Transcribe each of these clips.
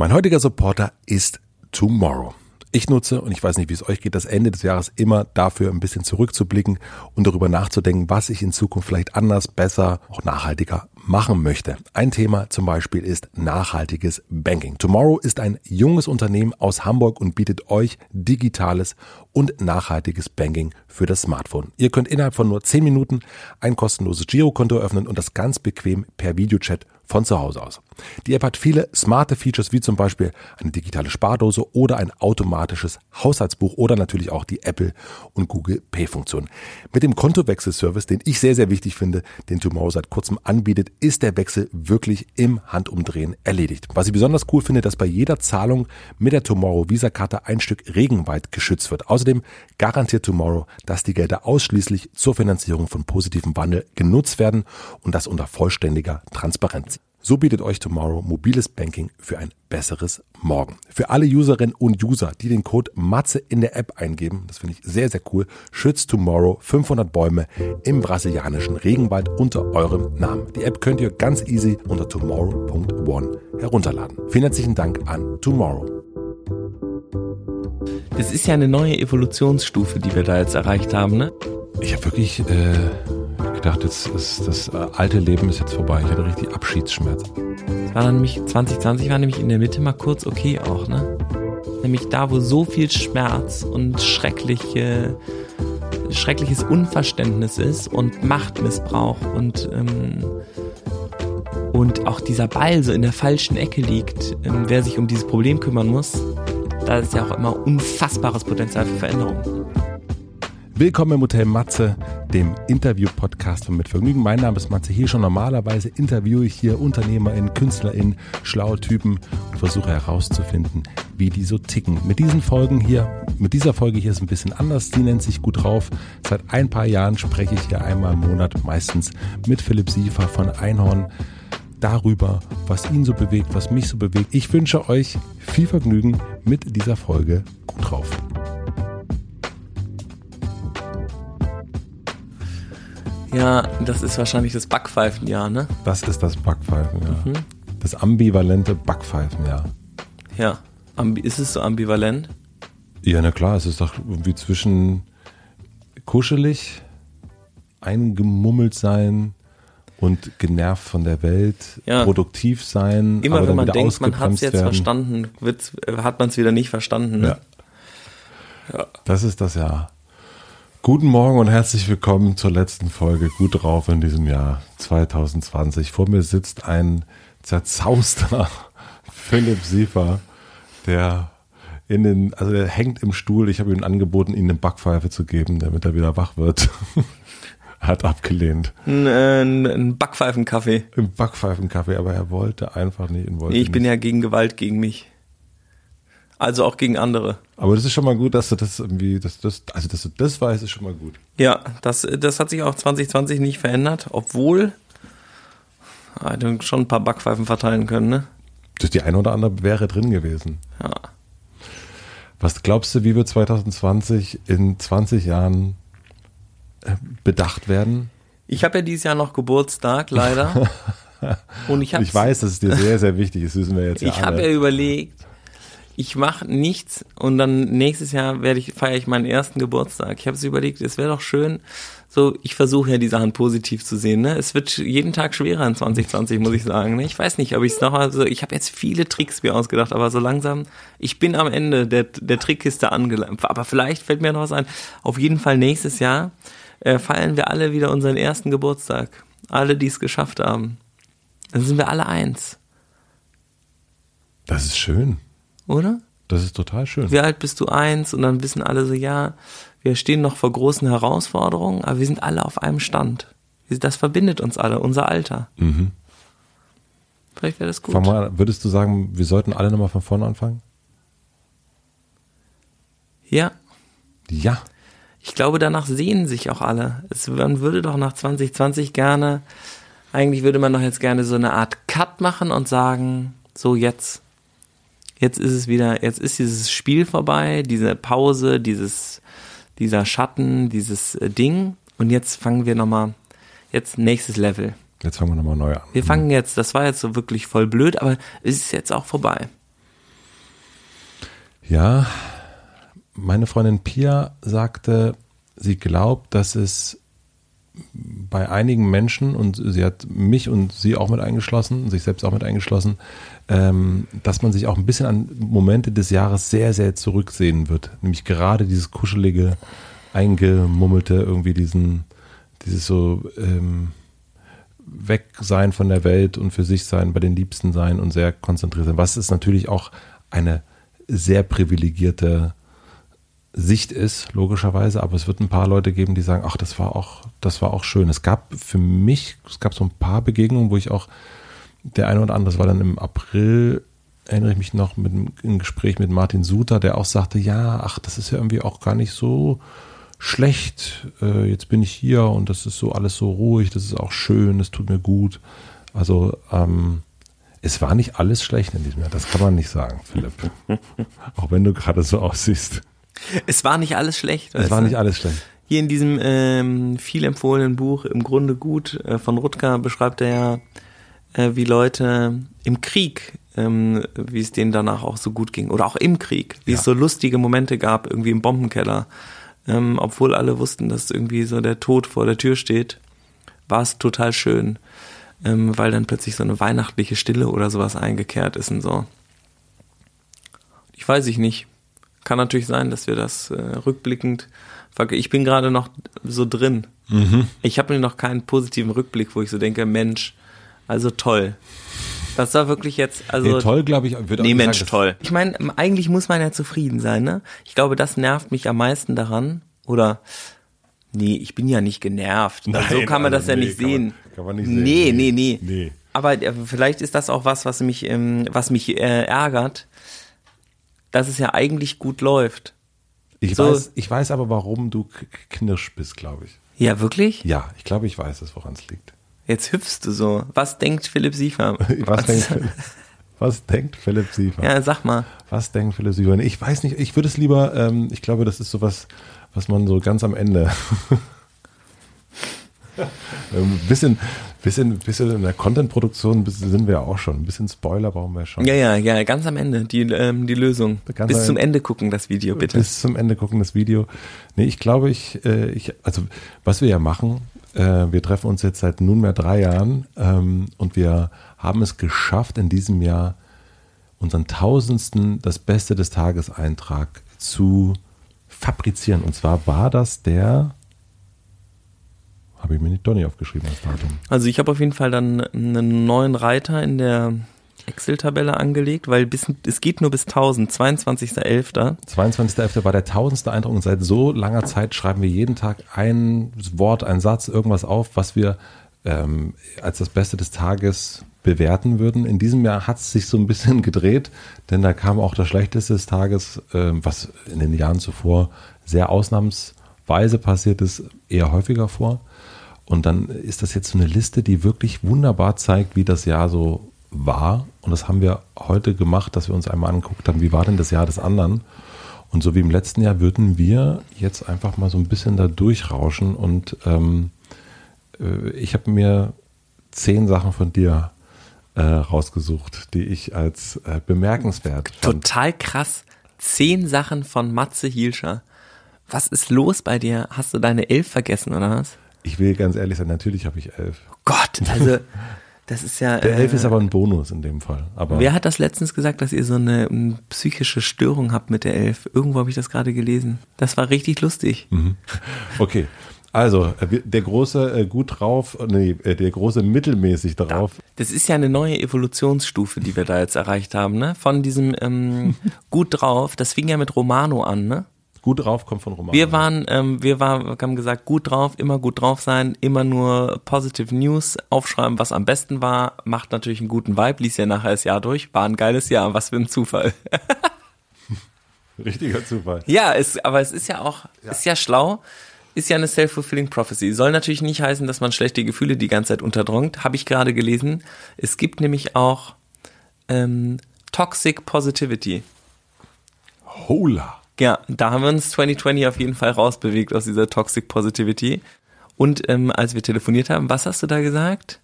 Mein heutiger Supporter ist Tomorrow. Ich nutze, und ich weiß nicht, wie es euch geht, das Ende des Jahres immer dafür, ein bisschen zurückzublicken und darüber nachzudenken, was ich in Zukunft vielleicht anders, besser, auch nachhaltiger machen möchte. Ein Thema zum Beispiel ist nachhaltiges Banking. Tomorrow ist ein junges Unternehmen aus Hamburg und bietet euch digitales und nachhaltiges Banking für das Smartphone. Ihr könnt innerhalb von nur 10 Minuten ein kostenloses Girokonto öffnen und das ganz bequem per Videochat von zu Hause aus. Die App hat viele smarte Features wie zum Beispiel eine digitale Spardose oder ein automatisches Haushaltsbuch oder natürlich auch die Apple und Google Pay Funktion. Mit dem Kontowechselservice, den ich sehr, sehr wichtig finde, den Tomorrow seit kurzem anbietet, ist der Wechsel wirklich im Handumdrehen erledigt. Was ich besonders cool finde, dass bei jeder Zahlung mit der Tomorrow Visa Karte ein Stück Regenwald geschützt wird. Außerdem garantiert Tomorrow, dass die Gelder ausschließlich zur Finanzierung von positivem Wandel genutzt werden und das unter vollständiger Transparenz. So bietet euch Tomorrow mobiles Banking für ein besseres Morgen. Für alle Userinnen und User, die den Code Matze in der App eingeben, das finde ich sehr, sehr cool, schützt Tomorrow 500 Bäume im brasilianischen Regenwald unter eurem Namen. Die App könnt ihr ganz easy unter tomorrow.one herunterladen. Vielen herzlichen Dank an Tomorrow. Das ist ja eine neue Evolutionsstufe, die wir da jetzt erreicht haben, ne? Ich habe wirklich äh, gedacht, jetzt ist das äh, alte Leben ist jetzt vorbei. Ich hatte richtig Abschiedsschmerz. War dann nämlich 2020 war nämlich in der Mitte mal kurz okay auch, ne? Nämlich da, wo so viel Schmerz und schreckliche, schreckliches Unverständnis ist und Machtmissbrauch und ähm, und auch dieser Ball so in der falschen Ecke liegt, ähm, wer sich um dieses Problem kümmern muss, da ist ja auch immer unfassbares Potenzial für Veränderung. Willkommen im Hotel Matze, dem Interview-Podcast von Mitvergnügen. Mein Name ist Matze hier schon. Normalerweise interviewe ich hier UnternehmerInnen, KünstlerInnen, schlaue Typen und versuche herauszufinden, wie die so ticken. Mit diesen Folgen hier, mit dieser Folge hier ist ein bisschen anders. Die nennt sich gut drauf. Seit ein paar Jahren spreche ich hier einmal im Monat meistens mit Philipp Siefer von Einhorn darüber, was ihn so bewegt, was mich so bewegt. Ich wünsche euch viel Vergnügen mit dieser Folge gut drauf. Ja, das ist wahrscheinlich das Backpfeifenjahr, ne? Das ist das Backpfeifenjahr. Mhm. Das ambivalente Backpfeifenjahr. Ja. Ambi ist es so ambivalent? Ja, na klar, es ist doch irgendwie zwischen kuschelig, eingemummelt sein und genervt von der Welt, ja. produktiv sein. Immer wenn man denkt, man hat es jetzt werden. verstanden, hat man es wieder nicht verstanden. Ne? Ja. ja. Das ist das Jahr. Guten Morgen und herzlich willkommen zur letzten Folge Gut drauf in diesem Jahr 2020. Vor mir sitzt ein zerzauster Philipp Siefer, der in den, also der hängt im Stuhl. Ich habe ihm angeboten, ihm eine Backpfeife zu geben, damit er wieder wach wird. hat abgelehnt. Ein, äh, ein Backpfeifenkaffee. Ein Backpfeifenkaffee, aber er wollte einfach nicht. Wollte nee, ich bin nicht. ja gegen Gewalt gegen mich. Also auch gegen andere. Aber das ist schon mal gut, dass du das irgendwie, dass das, also dass du das weißt, ist schon mal gut. Ja, das, das hat sich auch 2020 nicht verändert, obwohl ah, schon ein paar Backpfeifen verteilen können, ne? Das die eine oder andere wäre drin gewesen. Ja. Was glaubst du, wie wir 2020 in 20 Jahren äh, bedacht werden? Ich habe ja dieses Jahr noch Geburtstag, leider. Und ich, ich weiß, dass es dir sehr, sehr wichtig ist, wissen wir jetzt ja Ich habe ja überlegt, ich mache nichts und dann nächstes Jahr werde ich feiere ich meinen ersten Geburtstag. Ich habe es überlegt, es wäre doch schön. So, ich versuche ja die Sachen positiv zu sehen. Ne? Es wird jeden Tag schwerer in 2020, muss ich sagen. Ne? Ich weiß nicht, ob ich es noch also ich habe jetzt viele Tricks mir ausgedacht, aber so langsam, ich bin am Ende der der Trickkiste angelangt. Aber vielleicht fällt mir noch was ein. Auf jeden Fall nächstes Jahr äh, feiern wir alle wieder unseren ersten Geburtstag. Alle, die es geschafft haben. Dann sind wir alle eins. Das ist schön oder? Das ist total schön. Wie alt bist du eins? Und dann wissen alle so, ja, wir stehen noch vor großen Herausforderungen, aber wir sind alle auf einem Stand. Das verbindet uns alle, unser Alter. Mhm. Vielleicht wäre das gut. Mal, würdest du sagen, wir sollten alle nochmal von vorne anfangen? Ja. Ja. Ich glaube, danach sehen sich auch alle. Es, man würde doch nach 2020 gerne, eigentlich würde man doch jetzt gerne so eine Art Cut machen und sagen, so jetzt jetzt ist es wieder, jetzt ist dieses Spiel vorbei, diese Pause, dieses, dieser Schatten, dieses äh, Ding. Und jetzt fangen wir nochmal, jetzt nächstes Level. Jetzt fangen wir nochmal neu an. Wir fangen jetzt, das war jetzt so wirklich voll blöd, aber es ist jetzt auch vorbei. Ja, meine Freundin Pia sagte, sie glaubt, dass es bei einigen Menschen, und sie hat mich und sie auch mit eingeschlossen, sich selbst auch mit eingeschlossen, ähm, dass man sich auch ein bisschen an Momente des Jahres sehr, sehr zurücksehen wird. Nämlich gerade dieses kuschelige, eingemummelte, irgendwie diesen, dieses so ähm, weg sein von der Welt und für sich sein, bei den Liebsten sein und sehr konzentriert sein. Was ist natürlich auch eine sehr privilegierte Sicht ist, logischerweise, aber es wird ein paar Leute geben, die sagen, ach, das war auch, das war auch schön. Es gab für mich, es gab so ein paar Begegnungen, wo ich auch der eine oder andere, das war dann im April, erinnere ich mich noch mit einem Gespräch mit Martin Suter, der auch sagte, ja, ach, das ist ja irgendwie auch gar nicht so schlecht. Äh, jetzt bin ich hier und das ist so alles so ruhig, das ist auch schön, das tut mir gut. Also ähm, es war nicht alles schlecht in diesem Jahr, das kann man nicht sagen, Philipp. auch wenn du gerade so aussiehst. Es war nicht alles schlecht. Es war nicht alles schlecht. Hier in diesem ähm, viel empfohlenen Buch Im Grunde gut äh, von Rutger beschreibt er ja, äh, wie Leute im Krieg, ähm, wie es denen danach auch so gut ging. Oder auch im Krieg, wie ja. es so lustige Momente gab, irgendwie im Bombenkeller. Ähm, obwohl alle wussten, dass irgendwie so der Tod vor der Tür steht, war es total schön, ähm, weil dann plötzlich so eine weihnachtliche Stille oder sowas eingekehrt ist und so. Ich weiß ich nicht. Kann natürlich sein, dass wir das äh, rückblickend. Ich bin gerade noch so drin. Mhm. Ich habe mir noch keinen positiven Rückblick, wo ich so denke, Mensch, also toll. Das war wirklich jetzt, also. Nee, toll, glaube ich, würde Nee, Mensch, sagen, toll. Ich meine, eigentlich muss man ja zufrieden sein, ne? Ich glaube, das nervt mich am meisten daran. Oder, nee, ich bin ja nicht genervt. Nein, so kann man also, das ja nee, nicht, sehen. Man, kann man nicht sehen. Nee, nee, nee. nee. Aber äh, vielleicht ist das auch was, was mich, ähm, was mich äh, ärgert, dass es ja eigentlich gut läuft. Ich, so. weiß, ich weiß aber, warum du knirsch bist, glaube ich. Ja, wirklich? Ja, ich glaube, ich weiß es, woran es liegt. Jetzt hüpfst du so. Was denkt Philipp Siefer? was, denkt, was denkt Philipp Siefer? Ja, sag mal. Was denkt Philipp Siefer? Ich weiß nicht, ich würde es lieber, ähm, ich glaube, das ist sowas, was man so ganz am Ende ein ähm, bisschen, bisschen, bisschen in der Content-Produktion sind wir ja auch schon. Ein bisschen Spoiler brauchen wir schon. Ja, ja, ja, ganz am Ende, die, ähm, die Lösung. Ganz bis zum Ende gucken, das Video, bitte. Bis zum Ende gucken, das Video. Nee, ich glaube, ich, äh, ich, also, was wir ja machen, äh, wir treffen uns jetzt seit nunmehr drei Jahren ähm, und wir haben es geschafft, in diesem Jahr unseren tausendsten Das Beste des Tages Eintrag zu fabrizieren. Und zwar war das der habe ich mir nicht doch nicht aufgeschrieben als Datum. Also ich habe auf jeden Fall dann einen neuen Reiter in der Excel-Tabelle angelegt, weil bis, es geht nur bis 1000, 22.11. 22.11. war der tausendste Eindruck und seit so langer Zeit schreiben wir jeden Tag ein Wort, ein Satz, irgendwas auf, was wir ähm, als das Beste des Tages bewerten würden. In diesem Jahr hat es sich so ein bisschen gedreht, denn da kam auch das Schlechteste des Tages, äh, was in den Jahren zuvor sehr ausnahmsweise passiert ist, eher häufiger vor. Und dann ist das jetzt so eine Liste, die wirklich wunderbar zeigt, wie das Jahr so war. Und das haben wir heute gemacht, dass wir uns einmal angeguckt haben, wie war denn das Jahr des anderen. Und so wie im letzten Jahr würden wir jetzt einfach mal so ein bisschen da durchrauschen. Und ähm, äh, ich habe mir zehn Sachen von dir äh, rausgesucht, die ich als äh, bemerkenswert fand. Total krass. Zehn Sachen von Matze Hielscher. Was ist los bei dir? Hast du deine elf vergessen oder was? Ich will ganz ehrlich sein, natürlich habe ich elf. Oh Gott, also das ist ja. Der elf äh, ist aber ein Bonus in dem Fall. Aber wer hat das letztens gesagt, dass ihr so eine, eine psychische Störung habt mit der elf? Irgendwo habe ich das gerade gelesen. Das war richtig lustig. Mhm. Okay. Also, äh, der große äh, gut drauf, nee, äh, der große mittelmäßig drauf. Das ist ja eine neue Evolutionsstufe, die wir da jetzt erreicht haben, ne? Von diesem ähm, gut drauf, das fing ja mit Romano an, ne? Gut drauf kommt von Romano. Wir waren, ähm, wir war, haben gesagt, gut drauf, immer gut drauf sein, immer nur positive News aufschreiben, was am besten war, macht natürlich einen guten Vibe, ließ ja nachher das Jahr durch, war ein geiles Jahr, was für ein Zufall. Richtiger Zufall. Ja, es, aber es ist ja auch, ja. ist ja schlau, ist ja eine self-fulfilling prophecy. Soll natürlich nicht heißen, dass man schlechte Gefühle die ganze Zeit unterdrückt, habe ich gerade gelesen. Es gibt nämlich auch ähm, Toxic Positivity. Hola. Ja, da haben wir uns 2020 auf jeden Fall rausbewegt aus dieser Toxic Positivity. Und ähm, als wir telefoniert haben, was hast du da gesagt?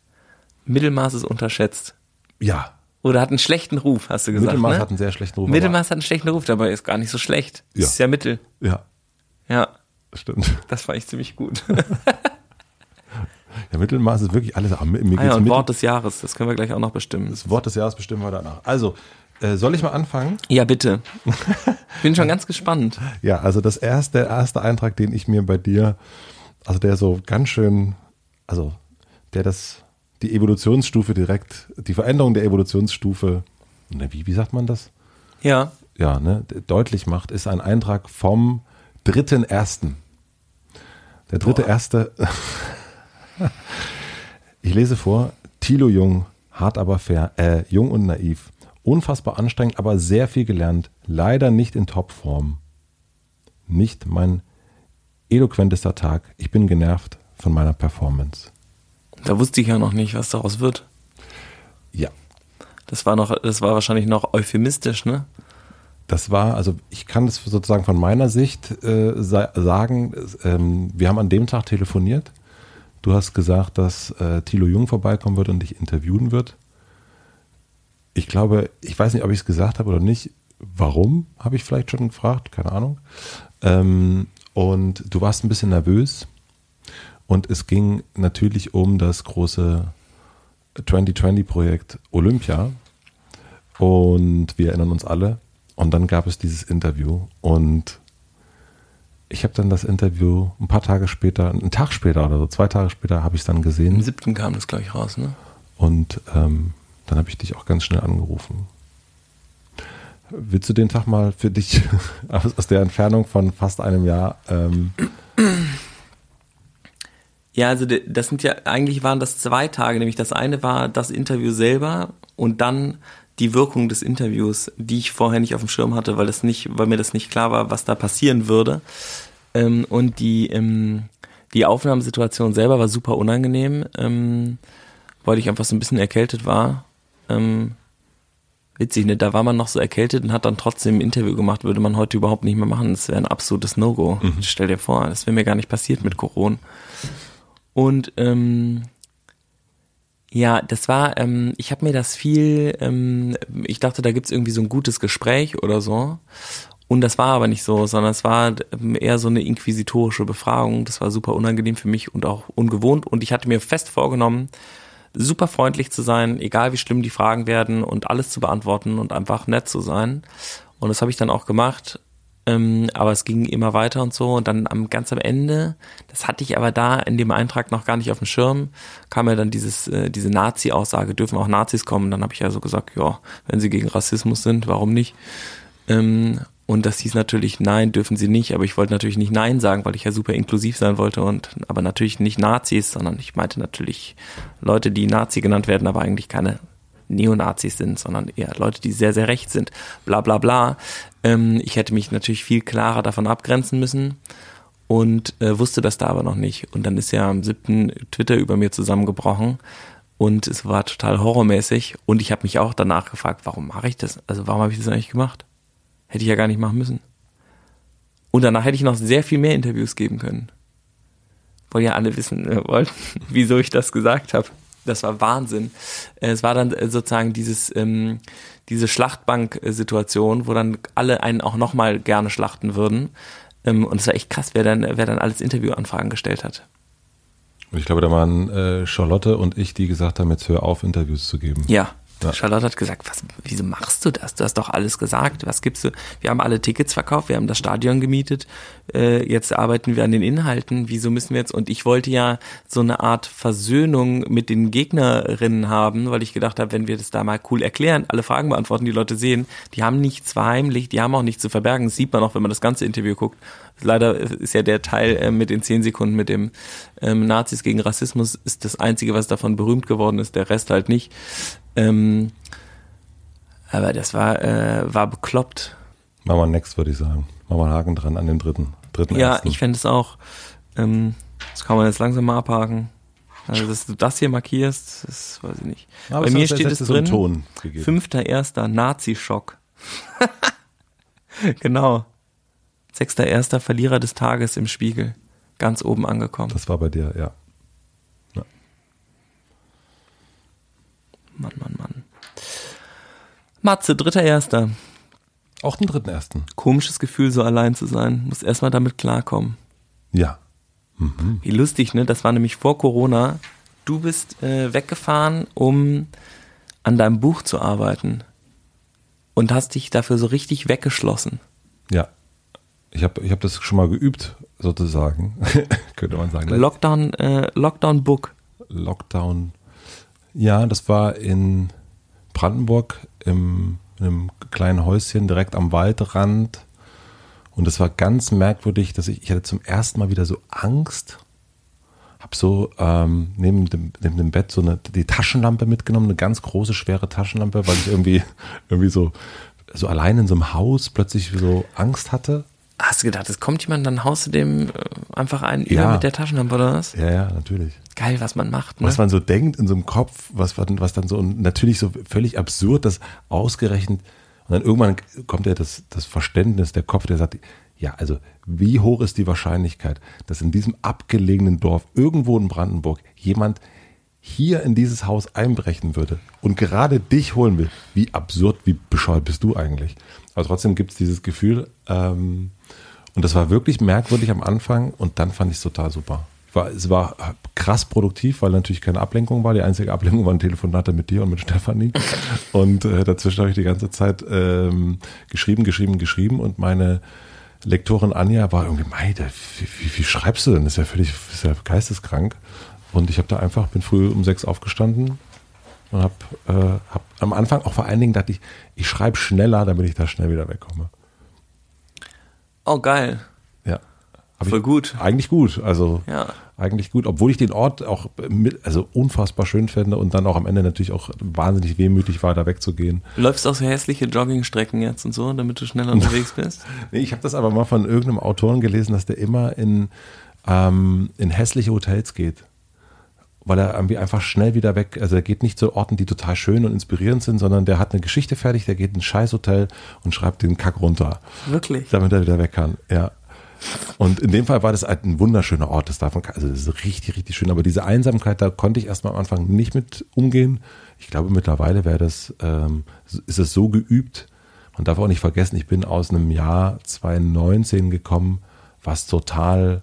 Mittelmaß ist unterschätzt. Ja, Oder hat einen schlechten Ruf, hast du gesagt. Mittelmaß ne? hat einen sehr schlechten Ruf. Mittelmaß hat einen schlechten Ruf, dabei ist gar nicht so schlecht. Ja. Ist ja Mittel. Ja, Ja, stimmt. das fand ich ziemlich gut. Ja, Mittelmaß ist wirklich alles. Mir ah ja, und Wort des Jahres, das können wir gleich auch noch bestimmen. das Wort des Jahres bestimmen wir danach. Also, äh, soll ich mal anfangen? Ja, bitte. Bin schon ganz gespannt. Ja, also das erste, der erste Eintrag, den ich mir bei dir, also der so ganz schön, also der das, die Evolutionsstufe direkt, die Veränderung der Evolutionsstufe, ne, wie, wie sagt man das? Ja, Ja, ne, deutlich macht, ist ein Eintrag vom dritten ersten. Der dritte erste, ich lese vor, Thilo Jung, hart aber fair, äh, jung und naiv, unfassbar anstrengend, aber sehr viel gelernt, leider nicht in Topform. Nicht mein eloquentester Tag, ich bin genervt von meiner Performance. da wusste ich ja noch nicht, was daraus wird. Ja, Das war noch, das war wahrscheinlich noch euphemistisch, ne? Das war, also ich kann das sozusagen von meiner Sicht äh, sa sagen, ähm, wir haben an dem Tag telefoniert. Du hast gesagt, dass äh, Thilo Jung vorbeikommen wird und dich interviewen wird. Ich glaube, ich weiß nicht, ob ich es gesagt habe oder nicht. Warum, habe ich vielleicht schon gefragt, keine Ahnung. Ähm, und du warst ein bisschen nervös. Und es ging natürlich um das große 2020-Projekt Olympia. Und wir erinnern uns alle. Und dann gab es dieses Interview. Und ich habe dann das Interview ein paar Tage später, einen Tag später oder so, zwei Tage später, habe ich es dann gesehen. siebten kam das, glaube ich, raus, ne? Und ähm, dann habe ich dich auch ganz schnell angerufen. Willst du den Tag mal für dich aus, aus der Entfernung von fast einem Jahr ähm, Ja, also das sind ja, eigentlich waren das zwei Tage, nämlich das eine war das Interview selber und dann die Wirkung des Interviews, die ich vorher nicht auf dem Schirm hatte, weil das nicht, weil mir das nicht klar war, was da passieren würde. Ähm, und die, ähm, die Aufnahmesituation selber war super unangenehm, ähm, weil ich einfach so ein bisschen erkältet war. Ähm, witzig, ne? Da war man noch so erkältet und hat dann trotzdem ein Interview gemacht, würde man heute überhaupt nicht mehr machen. Das wäre ein absolutes No-Go. Stell dir vor, das wäre mir gar nicht passiert mit Corona. Und ähm, ja, das war, ähm, ich habe mir das viel, ähm, ich dachte, da gibt's irgendwie so ein gutes Gespräch oder so. Und das war aber nicht so, sondern es war ähm, eher so eine inquisitorische Befragung. Das war super unangenehm für mich und auch ungewohnt. Und ich hatte mir fest vorgenommen, super freundlich zu sein, egal wie schlimm die Fragen werden und alles zu beantworten und einfach nett zu sein. Und das habe ich dann auch gemacht. Ähm, aber es ging immer weiter und so. Und dann am ganz am Ende, das hatte ich aber da in dem Eintrag noch gar nicht auf dem Schirm, kam ja dann dieses, äh, diese Nazi-Aussage, dürfen auch Nazis kommen. Dann habe ich ja so gesagt, ja, wenn sie gegen Rassismus sind, warum nicht? Ähm, und das hieß natürlich, nein, dürfen sie nicht, aber ich wollte natürlich nicht nein sagen, weil ich ja super inklusiv sein wollte und aber natürlich nicht Nazis, sondern ich meinte natürlich Leute, die Nazi genannt werden, aber eigentlich keine Neonazis sind, sondern eher Leute, die sehr, sehr recht sind, bla bla bla. Ähm, ich hätte mich natürlich viel klarer davon abgrenzen müssen und äh, wusste das da aber noch nicht. Und dann ist ja am 7. Twitter über mir zusammengebrochen und es war total horrormäßig und ich habe mich auch danach gefragt, warum mache ich das? Also warum habe ich das eigentlich gemacht? Hätte ich ja gar nicht machen müssen. Und danach hätte ich noch sehr viel mehr Interviews geben können. Wollen ja alle wissen äh, wollten, wieso ich das gesagt habe. Das war Wahnsinn. Äh, Es war dann äh, sozusagen dieses, ähm, diese Schlachtbank-Situation, wo dann alle einen auch nochmal gerne schlachten würden. Ähm, und es war echt krass, wer dann, wer dann alles Interviewanfragen gestellt hat. Und ich glaube, da waren äh, Charlotte und ich, die gesagt haben, jetzt hör auf, Interviews zu geben. Ja. Ja. Charlotte hat gesagt, was, wieso machst du das? Du hast doch alles gesagt. Was gibst du? Wir haben alle Tickets verkauft, wir haben das Stadion gemietet. Äh, jetzt arbeiten wir an den Inhalten. Wieso müssen wir jetzt? Und ich wollte ja so eine Art Versöhnung mit den Gegnerinnen haben, weil ich gedacht habe, wenn wir das da mal cool erklären, alle Fragen beantworten, die Leute sehen, die haben nichts verheimlicht, die haben auch nichts zu verbergen. Das sieht man auch, wenn man das ganze Interview guckt. Leider ist ja der Teil äh, mit den zehn Sekunden mit dem ähm, Nazis gegen Rassismus ist das Einzige, was davon berühmt geworden ist, der Rest halt nicht. Ähm, aber das war, äh, war bekloppt. Machen wir next, würde ich sagen. Machen wir einen Haken dran an den dritten. dritten Ja, ersten. ich fände es auch. Ähm, das kann man jetzt langsam mal abhaken. Also, dass du das hier markierst, das weiß ich nicht. Aber Bei mir steht es drin. Ton gegeben. Fünfter erster Nazi-Schock. genau. Sechster erster Verlierer des Tages im Spiegel. Ganz oben angekommen. Das war bei dir, ja. Mann, Mann, Mann. Matze, dritter Erster. Auch den dritten ersten. Komisches Gefühl, so allein zu sein. Muss erstmal damit klarkommen. Ja. Wie lustig, ne? Das war nämlich vor Corona. Du bist äh, weggefahren, um an deinem Buch zu arbeiten. Und hast dich dafür so richtig weggeschlossen. Ja. Ich habe ich hab das schon mal geübt, sozusagen. Könnte man sagen. Lockdown, äh, Lockdown Book. Lockdown. Ja, das war in Brandenburg im, in einem kleinen Häuschen direkt am Waldrand. Und es war ganz merkwürdig, dass ich, ich hatte zum ersten Mal wieder so Angst. Hab so ähm, neben, dem, neben dem Bett so eine die Taschenlampe mitgenommen, eine ganz große, schwere Taschenlampe, weil ich irgendwie, irgendwie so, so allein in so einem Haus plötzlich so Angst hatte. Hast du gedacht, es kommt jemand, dann haust du dem äh, einfach einen Ja. über mit der Taschenlampe oder was? Ja, ja, natürlich. Geil, was man macht, ne? was man so denkt in so einem Kopf, was, was dann so und natürlich so völlig absurd, das ausgerechnet und dann irgendwann kommt ja das, das Verständnis, der Kopf, der sagt, ja, also wie hoch ist die Wahrscheinlichkeit, dass in diesem abgelegenen Dorf irgendwo in Brandenburg jemand hier in dieses Haus einbrechen würde und gerade dich holen will. Wie absurd, wie bescheuert bist du eigentlich? Aber trotzdem gibt es dieses Gefühl ähm, und das war wirklich merkwürdig am Anfang und dann fand ich es total super. War, es war krass produktiv, weil natürlich keine Ablenkung war. Die einzige Ablenkung war ein Telefonat mit dir und mit Stefanie. Und äh, dazwischen habe ich die ganze Zeit ähm, geschrieben, geschrieben, geschrieben. Und meine Lektorin Anja war irgendwie, Meide, wie, wie, wie schreibst du denn? Das ist ja völlig ist ja geisteskrank. Und ich habe da einfach, bin früh um sechs aufgestanden und habe äh, hab am Anfang auch vor allen Dingen dachte ich, ich schreibe schneller, damit ich da schnell wieder wegkomme. Oh, geil. Ja. Voll gut. Eigentlich gut. Also Ja. eigentlich gut, obwohl ich den Ort auch mit, also unfassbar schön finde und dann auch am Ende natürlich auch wahnsinnig wehmütig war, da wegzugehen. Läufst auch so hässliche Joggingstrecken jetzt und so, damit du schneller unterwegs bist? Nee, ich habe das aber mal von irgendeinem Autoren gelesen, dass der immer in, ähm, in hässliche Hotels geht. Weil er irgendwie einfach schnell wieder weg, also er geht nicht zu Orten, die total schön und inspirierend sind, sondern der hat eine Geschichte fertig, der geht in ein Scheißhotel und schreibt den Kack runter, Wirklich? damit er wieder weg kann. Ja. Und in dem Fall war das halt ein wunderschöner Ort, das darf man, also das ist richtig, richtig schön. Aber diese Einsamkeit, da konnte ich erstmal am Anfang nicht mit umgehen. Ich glaube, mittlerweile wäre das, ähm, ist es so geübt. Man darf auch nicht vergessen, ich bin aus einem Jahr 2019 gekommen, was total,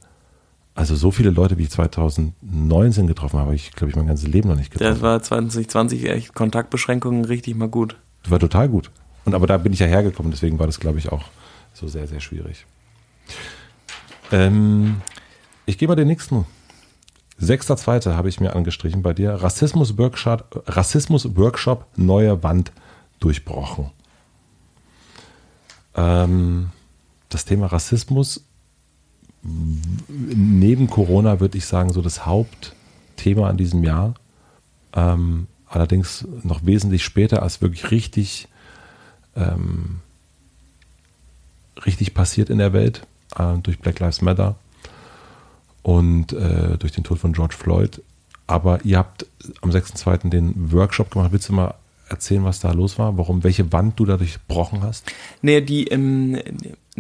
also so viele Leute, wie ich 2019 getroffen habe, habe ich, glaube ich, mein ganzes Leben noch nicht getroffen. Das war 2020 echt Kontaktbeschränkungen richtig mal gut. Das war total gut. Und aber da bin ich ja hergekommen, deswegen war das, glaube ich, auch so sehr, sehr schwierig. Ähm, ich gehe mal den nächsten. Sechster Zweite habe ich mir angestrichen bei dir. Rassismus Workshop, Rassismus Workshop neue Wand durchbrochen. Ähm, das Thema Rassismus neben Corona würde ich sagen so das Hauptthema an diesem Jahr. Ähm, allerdings noch wesentlich später als wirklich richtig ähm, richtig passiert in der Welt äh, durch Black Lives Matter und äh, durch den Tod von George Floyd. Aber ihr habt am 6.2. den Workshop gemacht. Willst du mal erzählen, was da los war? Warum, welche Wand du da durchbrochen hast? Nee, die, ähm,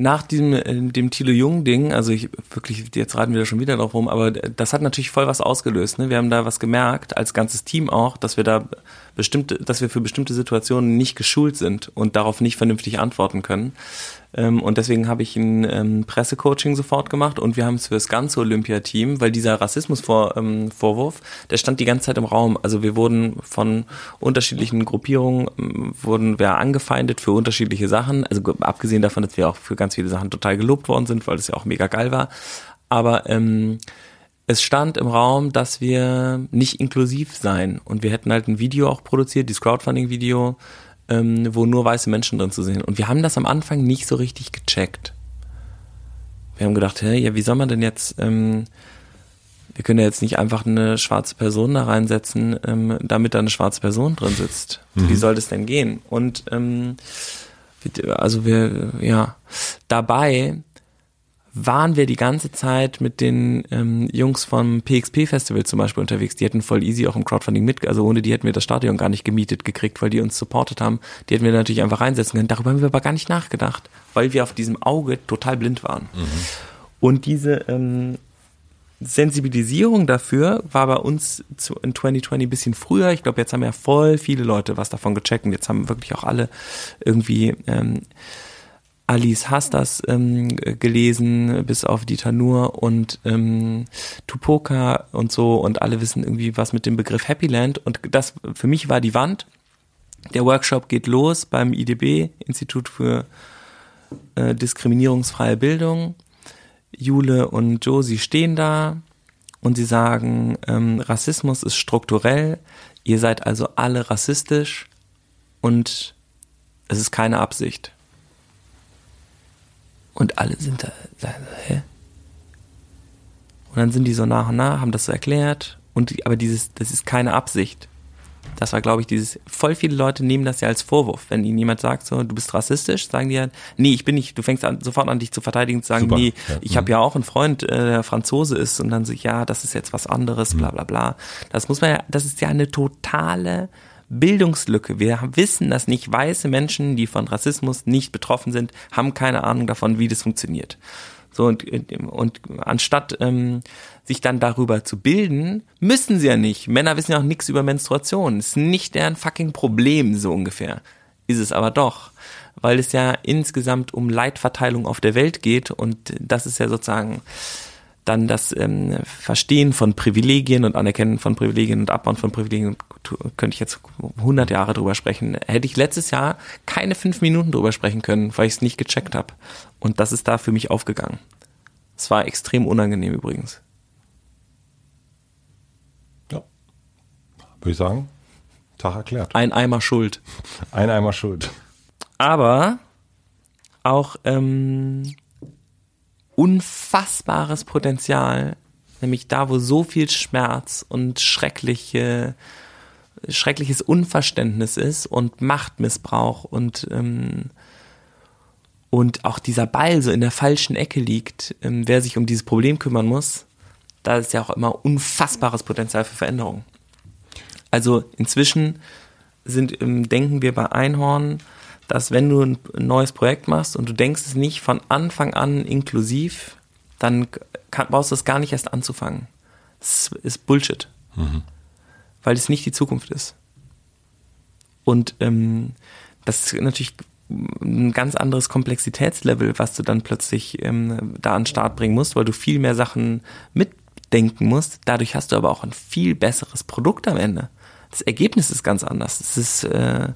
nach diesem, äh, dem Thilo Jung-Ding, also ich wirklich, jetzt raten wir da schon wieder drauf rum, aber das hat natürlich voll was ausgelöst. Ne? Wir haben da was gemerkt, als ganzes Team auch, dass wir da bestimmte, dass wir für bestimmte Situationen nicht geschult sind und darauf nicht vernünftig antworten können. Ähm, und deswegen habe ich ein ähm, Pressecoaching sofort gemacht und wir haben es für das ganze Olympiateam, weil dieser Rassismusvorwurf, ähm, der stand die ganze Zeit im Raum. Also wir wurden von unterschiedlichen Gruppierungen, ähm, wurden wir angefeindet für unterschiedliche Sachen. Also ge- abgesehen davon, dass wir auch für ganz viele Sachen total gelobt worden sind, weil das ja auch mega geil war. Aber ähm, es stand im Raum, dass wir nicht inklusiv seien. Und wir hätten halt ein Video auch produziert, dieses Crowdfunding-Video, ähm, wo nur weiße Menschen drin zu sehen. Und wir haben das am Anfang nicht so richtig gecheckt. Wir haben gedacht, hä, ja, wie soll man denn jetzt, ähm, wir können ja jetzt nicht einfach eine schwarze Person da reinsetzen, ähm, damit da eine schwarze Person drin sitzt. Wie soll das denn gehen? Und ähm, also wir, ja, dabei waren wir die ganze Zeit mit den ähm, Jungs vom PXP-Festival zum Beispiel unterwegs. Die hätten voll easy auch im Crowdfunding mit, also ohne die hätten wir das Stadion gar nicht gemietet gekriegt, weil die uns supportet haben. Die hätten wir natürlich einfach reinsetzen können. Darüber haben wir aber gar nicht nachgedacht, weil wir auf diesem Auge total blind waren. Und diese, ähm, Sensibilisierung dafür war bei uns zu, in 2020 ein bisschen früher. Ich glaube, jetzt haben ja voll viele Leute was davon gecheckt und jetzt haben wirklich auch alle irgendwie ähm, Alice Hastas ähm, gelesen, bis auf Dieter Nur und ähm, Tupoka und so und alle wissen irgendwie was mit dem Begriff Happyland und das für mich war die Wand. Der Workshop geht los beim IDB, Institut für äh, diskriminierungsfreie Bildung. Jule und Josie stehen da und sie sagen, ähm, Rassismus ist strukturell, ihr seid also alle rassistisch und es ist keine Absicht. Und alle sind da, da hä? Und dann sind die so nach und nach, haben das so erklärt. Und die, aber dieses, das ist keine Absicht. Das war, glaube ich, dieses, voll viele Leute nehmen das ja als Vorwurf. Wenn ihnen jemand sagt, so, du bist rassistisch, sagen die ja, nee, ich bin nicht, du fängst an, sofort an, dich zu verteidigen, zu sagen, Super. nee, ja. ich mhm. habe ja auch einen Freund, äh, der Franzose ist und dann so, ja, das ist jetzt was anderes, mhm. bla bla bla. Das muss man ja, das ist ja eine totale Bildungslücke. Wir wissen, dass nicht weiße Menschen, die von Rassismus nicht betroffen sind, haben keine Ahnung davon, wie das funktioniert. So und, und anstatt ähm, sich dann darüber zu bilden, müssen sie ja nicht. Männer wissen ja auch nichts über Menstruation. Ist nicht deren fucking Problem, so ungefähr. Ist es aber doch. Weil es ja insgesamt um Leitverteilung auf der Welt geht und das ist ja sozusagen dann das ähm, Verstehen von Privilegien und Anerkennen von Privilegien und Abbauen von Privilegien, könnte ich jetzt 100 Jahre drüber sprechen. Hätte ich letztes Jahr keine fünf Minuten drüber sprechen können, weil ich es nicht gecheckt habe. Und das ist da für mich aufgegangen. Es war extrem unangenehm übrigens. Ja. Würde ich sagen, Tag erklärt. Ein Eimer Schuld. Ein Eimer Schuld. Aber auch ähm, unfassbares Potenzial, nämlich da, wo so viel Schmerz und schreckliche, schreckliches Unverständnis ist und Machtmissbrauch und ähm, und auch dieser Ball so in der falschen Ecke liegt, ähm, wer sich um dieses Problem kümmern muss, da ist ja auch immer unfassbares Potenzial für Veränderung. Also inzwischen sind, ähm, denken wir bei Einhorn, dass wenn du ein neues Projekt machst und du denkst es nicht von Anfang an inklusiv, dann kann, brauchst du es gar nicht erst anzufangen. Das ist Bullshit. Mhm. Weil es nicht die Zukunft ist. Und ähm, das ist natürlich ein ganz anderes Komplexitätslevel, was du dann plötzlich ähm, da an den Start bringen musst, weil du viel mehr Sachen mitdenken musst. Dadurch hast du aber auch ein viel besseres Produkt am Ende. Das Ergebnis ist ganz anders. Es ist, äh,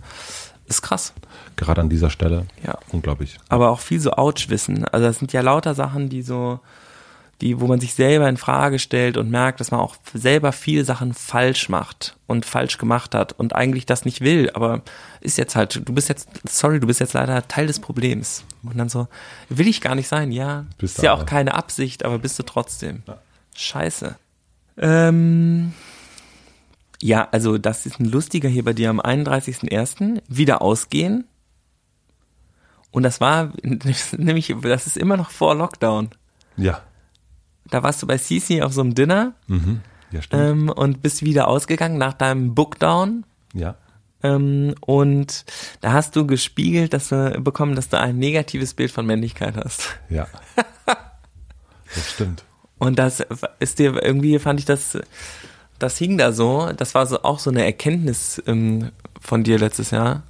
ist krass. Gerade an dieser Stelle. Ja. Unglaublich. Aber auch viel so Ouch-Wissen. Also das sind ja lauter Sachen, die so, die, wo man sich selber in Frage stellt und merkt, dass man auch selber viele Sachen falsch macht und falsch gemacht hat und eigentlich das nicht will, aber ist jetzt halt, du bist jetzt, sorry, du bist jetzt leider Teil des Problems. Und dann so, will ich gar nicht sein, ja. Bist ist ja auch keine Absicht, aber bist du trotzdem. Ja. Scheiße. Ähm, ja, also das ist ein lustiger hier bei dir am 31.01. wieder ausgehen. Und das war nämlich, das ist immer noch vor Lockdown. Ja. Da warst du bei Sisi auf so einem Dinner. Mhm. Ja, stimmt. Ähm, und bist wieder ausgegangen nach deinem Bookdown. Ja. Ähm, und da hast du gespiegelt, dass du bekommen, dass du ein negatives Bild von Männlichkeit hast. Ja. das stimmt. Und das ist dir irgendwie, fand ich das, das hing da so. Das war so auch so eine Erkenntnis ähm, von dir letztes Jahr.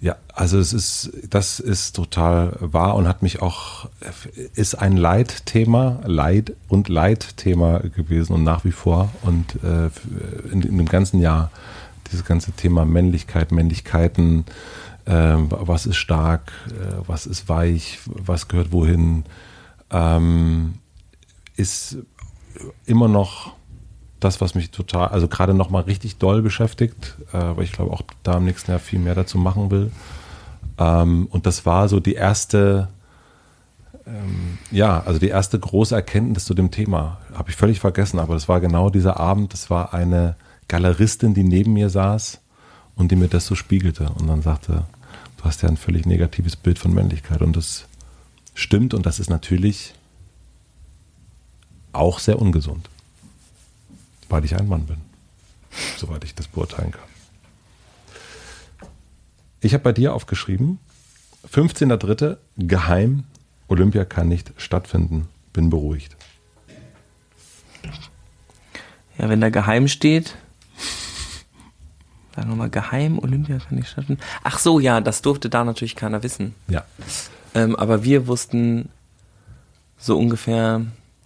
Ja, also es ist, das ist total wahr und hat mich auch, ist ein Leitthema, Leid und Leitthema gewesen und nach wie vor und äh, in, in dem ganzen Jahr dieses ganze Thema Männlichkeit, Männlichkeiten, äh, was ist stark, äh, was ist weich, was gehört wohin, ähm, ist immer noch das, was mich total, also gerade nochmal richtig doll beschäftigt, äh, weil ich glaube auch da im nächsten Jahr viel mehr dazu machen will. Ähm, und das war so die erste, ähm, ja, also die erste große Erkenntnis zu dem Thema. Habe ich völlig vergessen, aber das war genau dieser Abend. Das war eine Galeristin, die neben mir saß und die mir das so spiegelte und dann sagte, du hast ja ein völlig negatives Bild von Männlichkeit und das stimmt und das ist natürlich auch sehr ungesund weil ich ein Mann bin. Soweit ich das beurteilen kann. Ich habe bei dir aufgeschrieben, 15.3. geheim, Olympia kann nicht stattfinden. Bin beruhigt. Ja, wenn da geheim steht. Sagen wir mal, geheim, Olympia kann nicht stattfinden. Ach so, ja, das durfte da natürlich keiner wissen. Ja. Ähm, aber wir wussten so ungefähr.